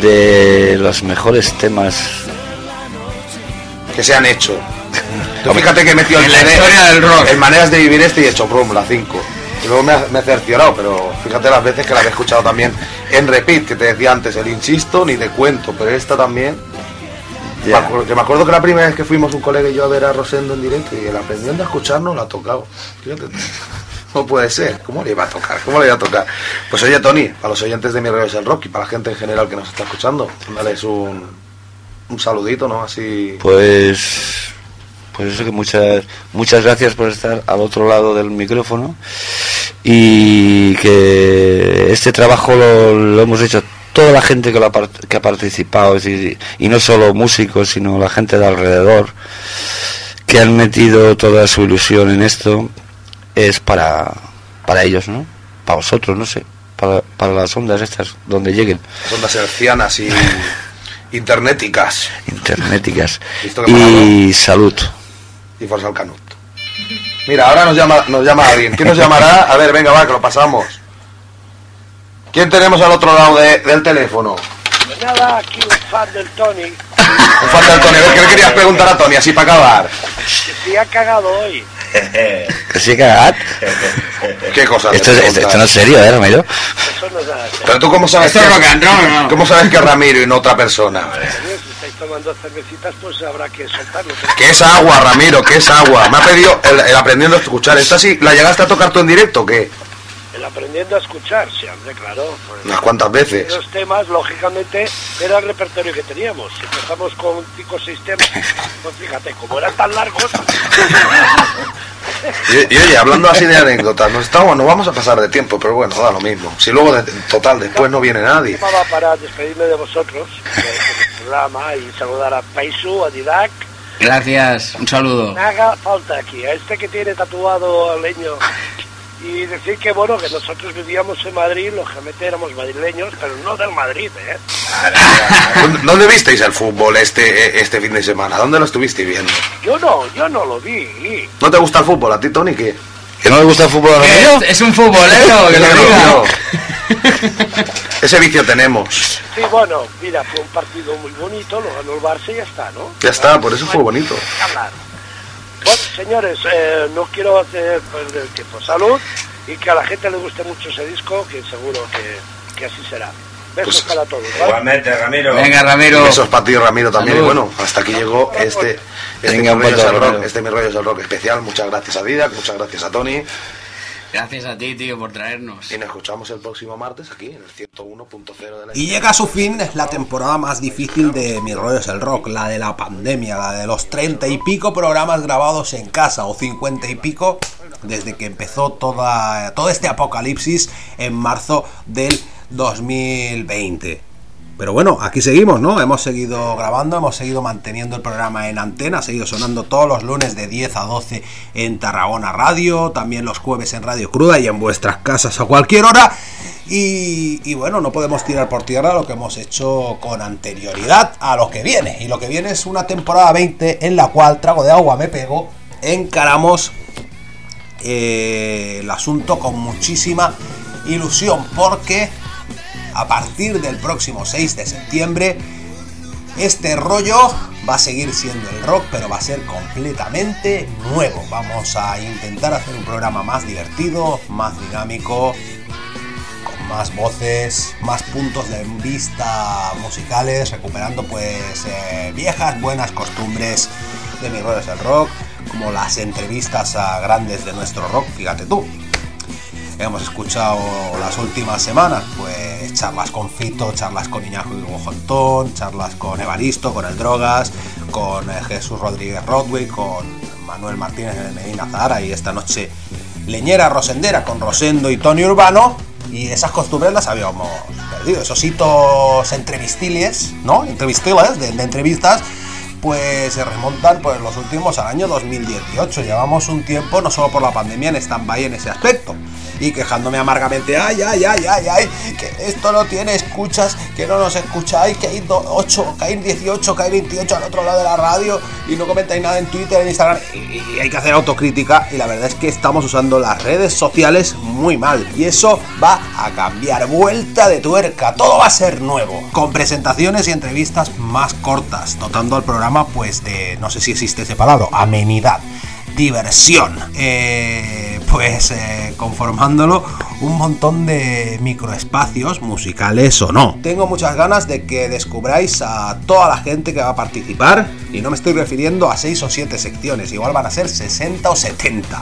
de los mejores temas que se han hecho. Tú fíjate que he metido el En la historia del rock. En maneras de vivir este y he hecho prum, la 5. Y luego me ha, me he cerciorado, pero fíjate las veces que la había escuchado también en repeat, que te decía antes, el insisto ni te cuento, pero esta también. Me acuerdo, que me acuerdo que la primera vez que fuimos un colega y yo a ver a Rosendo en directo y él aprendiendo a escucharnos la ha tocado. Fíjate, no puede ser, ¿cómo le iba a tocar? ¿Cómo le iba a tocar? Pues oye Tony, para los oyentes de Mi Rollo es el Rock y para la gente en general que nos está escuchando, dales un, un saludito, ¿no? Así. Pues, pues eso que muchas, muchas gracias por estar al otro lado del micrófono y que este trabajo lo, lo hemos hecho toda la gente que, lo ha, que ha participado, es decir, y no solo músicos, sino la gente de alrededor que han metido toda su ilusión en esto, es para, para ellos, ¿no? Para vosotros, no sé, para, para las ondas estas, donde lleguen. Las ondas hercianas y ¿Visto que y salud y Forza al Canut. Mira, ahora nos llama, nos llama alguien. ¿Quién nos llamará? A ver, venga, va, que lo pasamos. ¿Quién tenemos al otro lado de- del teléfono? Nada, aquí un fan del Tony, Un fan del Tony. A ver, ¿qué le querías preguntar a Tony? Así para acabar. que se ha cagado hoy. que sí cagat ¿Qué cosa? esto, es- esto, esto no es serio eh Ramiro Eso no es nada serio. Pero tú cómo sabes Esto que and roll, ¿no? ¿Cómo sabes que es Ramiro y no otra persona? Tomando cervecitas, pues habrá que soltarlo. Que es agua, Ramiro, que es agua. Me ha pedido el, el aprendiendo a escuchar. ¿Esta sí la llegaste a tocar tú en directo o qué? El aprendiendo a escuchar, sí, hombre, claro. Pues, Unas cuantas veces. Los temas, lógicamente, era el repertorio que teníamos. Si empezamos con cinco o seis temas, pues fíjate, como eran tan largos, Y, y oye, hablando así de anécdotas, nos, estamos, nos vamos a pasar de tiempo, pero bueno, da lo mismo. Si luego, de, total, después no viene nadie. llamaba para despedirme de vosotros, programa, y saludar a Paisu, a Didac. Gracias, un saludo. Me haga falta aquí, a este que tiene tatuado al leño. Y decir que bueno, que nosotros vivíamos en Madrid, lógicamente éramos madrileños, pero no del Madrid, ¿eh? ¿Dónde, dónde visteis el fútbol este, este fin de semana? ¿Dónde lo estuvisteis viendo? Yo no, yo no lo vi. ¿No te gusta el fútbol a ti, Tony? ¿Qué? ¿Que no le gusta el fútbol a Ramiro? Es, es un futbolero, que lo diga. Ese vicio tenemos. Sí, bueno, mira, fue un partido muy bonito, lo ganó el Barça y ya está, ¿no? Ya está, por eso fue bonito. Hablar. Bueno, señores, eh, no quiero hacer perder el tiempo. Salud y que a la gente le guste mucho ese disco, que seguro que, que así será. Besos Pues, para todos. ¿vale? Igualmente, Ramiro. Venga, Ramiro. Besos para ti, Ramiro, también. Salud. Y bueno, hasta aquí llegó este, este, Venga, mi rollo es pato, el rock, este mi rollo rock especial. Muchas gracias a Didac, muchas gracias a Tony. Gracias a ti, tío, por traernos. Y nos escuchamos el próximo martes aquí en el 101.0 de la Y llega a su fin la temporada más difícil de Mi rollo es el rock, la de la pandemia, la de los treinta y pico programas grabados en casa o cincuenta y pico desde que empezó toda, todo este apocalipsis en marzo del 2020. Pero bueno, aquí seguimos, ¿no? Hemos seguido grabando, hemos seguido manteniendo el programa en antena, ha seguido sonando todos los lunes de 10 a 12 en Tarragona Radio, también los jueves en Radio Cruda y en vuestras casas a cualquier hora. Y, bueno, no podemos tirar por tierra lo que hemos hecho con anterioridad a lo que viene. Y lo que viene es una temporada 20 en la cual, trago de agua me pego, encaramos eh, el asunto con muchísima ilusión porque a partir del próximo 6 de septiembre este rollo va a seguir siendo el rock pero va a ser completamente nuevo. Vamos a intentar hacer un programa más divertido más dinámico con más voces más puntos de vista musicales recuperando pues eh, viejas buenas costumbres de mi rollo es el rock como las entrevistas a grandes de nuestro rock. Fíjate tú hemos escuchado las últimas semanas, pues charlas con Fito, charlas con Iñajo y Hugo Jontón, charlas con Evaristo, con el Drogas, con eh, Jesús Rodríguez Rodway, con Manuel Martínez de Medina Zahara y esta noche Leñera Rosendera con Rosendo y Tony Urbano. Y esas costumbres las habíamos perdido, esos hitos entrevistiles, ¿no? Entrevistiles de entrevistas, pues se remontan pues los últimos al año 2018. Llevamos un tiempo, no solo por la pandemia, en stand-by en ese aspecto. Y quejándome amargamente, ay, ay, ay, ay, ay, que esto no tiene escuchas, que no nos escucháis, que hay 8, que hay 18, que hay 28 al otro lado de la radio y no comentáis nada en Twitter, en Instagram. Y, y hay que hacer autocrítica y la verdad es que estamos usando las redes sociales muy mal. Y eso va a cambiar, vuelta de tuerca, todo va a ser nuevo. Con presentaciones y entrevistas más cortas, dotando al programa pues de, no sé si existe ese palabra, amenidad diversión. Eh, pues eh, conformándolo un montón de microespacios musicales o no. Tengo muchas ganas de que descubráis a toda la gente que va a participar y no me estoy refiriendo a 6 o 7 secciones, igual van a ser 60 o 70.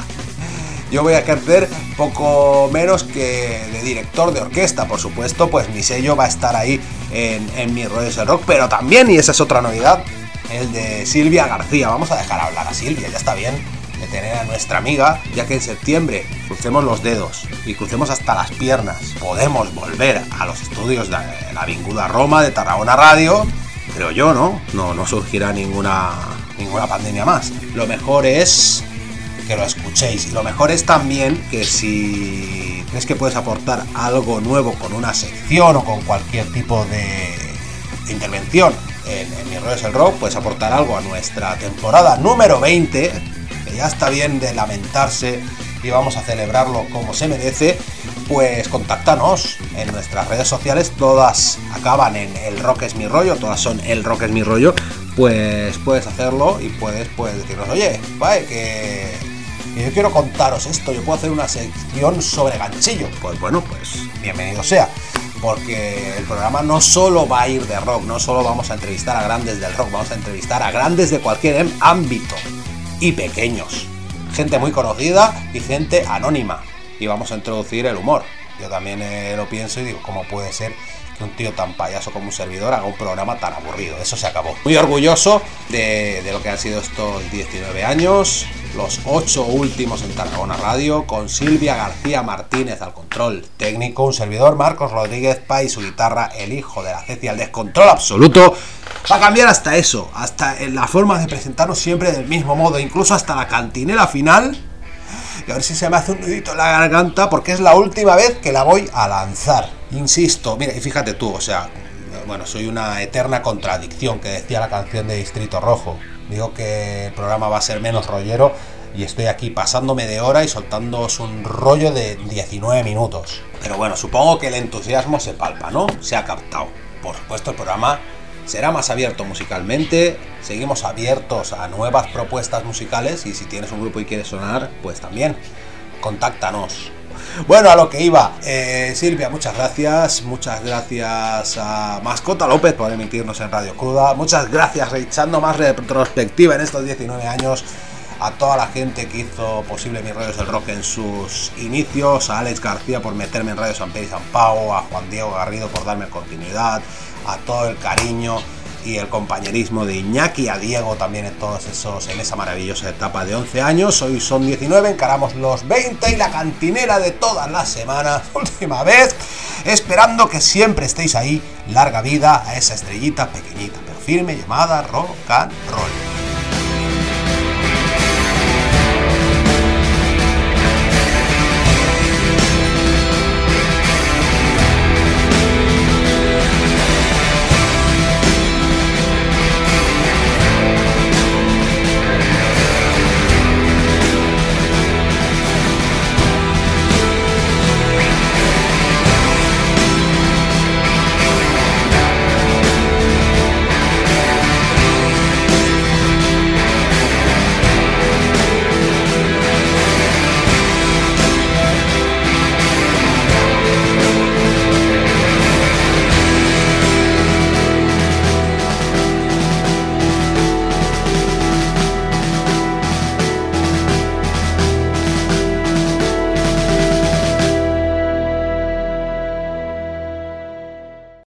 Yo voy a ejercer poco menos que de director de orquesta, por supuesto, pues mi sello va a estar ahí en, en mi de rock, pero también, y esa es otra novedad, el de Silvia García. Vamos a dejar hablar a Silvia, ya está bien de tener a nuestra amiga, ya que en septiembre crucemos los dedos y crucemos hasta las piernas. Podemos volver a los estudios de la Vinguda Roma de Tarragona Radio, creo yo, ¿no? No, no surgirá ninguna, ninguna pandemia más. Lo mejor es que lo escuchéis y lo mejor es también que si crees que puedes aportar algo nuevo con una sección o con cualquier tipo de, de intervención en, Mi Rollo es el Rock, puedes aportar algo a nuestra temporada número 20, que ya está bien de lamentarse y vamos a celebrarlo como se merece, pues contáctanos en nuestras redes sociales, todas acaban en El Rock es mi rollo, todas son El Rock es mi rollo, pues puedes hacerlo y puedes pues decirnos, oye, vale, que y yo quiero contaros esto, yo puedo hacer una sección sobre ganchillo. Pues bueno, pues bienvenido sea. Porque el programa no solo va a ir de rock, no solo vamos a entrevistar a grandes del rock, vamos a entrevistar a grandes de cualquier ámbito y pequeños. Gente muy conocida y gente anónima. Y vamos a introducir el humor. Yo también eh, lo pienso y digo, ¿cómo puede ser que un tío tan payaso como un servidor haga un programa tan aburrido? Eso se acabó. Muy orgulloso de, lo que han sido estos 19 años, los 8 últimos en Tarragona Radio, con Silvia García Martínez al control técnico, un servidor Marcos Rodríguez Pay, su guitarra, el hijo de la Cecia, el descontrol absoluto. Va a cambiar hasta eso, hasta en la forma de presentarnos siempre del mismo modo, incluso hasta la cantinera final. Y a ver si se me hace un nudito en la garganta, porque es la última vez que la voy a lanzar. Insisto, mira, y fíjate tú, o sea, bueno, soy una eterna contradicción que decía la canción de Distrito Rojo. Digo que el programa va a ser menos rollero y estoy aquí pasándome de hora y soltándoos un rollo de 19 minutos. Pero bueno, supongo que el entusiasmo se palpa, ¿no? Se ha captado. Por supuesto, el programa será más abierto musicalmente. Seguimos abiertos a nuevas propuestas musicales y si tienes un grupo y quieres sonar, pues también contáctanos. Bueno, a lo que iba. Eh, Silvia, muchas gracias. Muchas gracias a Mascota López por emitirnos en Radio Cruda. Muchas gracias, echando más retrospectiva en estos 19 años. A toda la gente que hizo posible mis radios del rock en sus inicios. A Alex García por meterme en Radio San Pedro y San Pau. A Juan Diego Garrido por darme continuidad. A todo el cariño y el compañerismo de Iñaki, a Diego también en todos esos, en esa maravillosa etapa de 11 años. Hoy son 19, encaramos los 20 y la cantinera de todas las semanas, última vez, esperando que siempre estéis ahí. Larga vida a esa estrellita pequeñita, pero firme llamada rock and roll.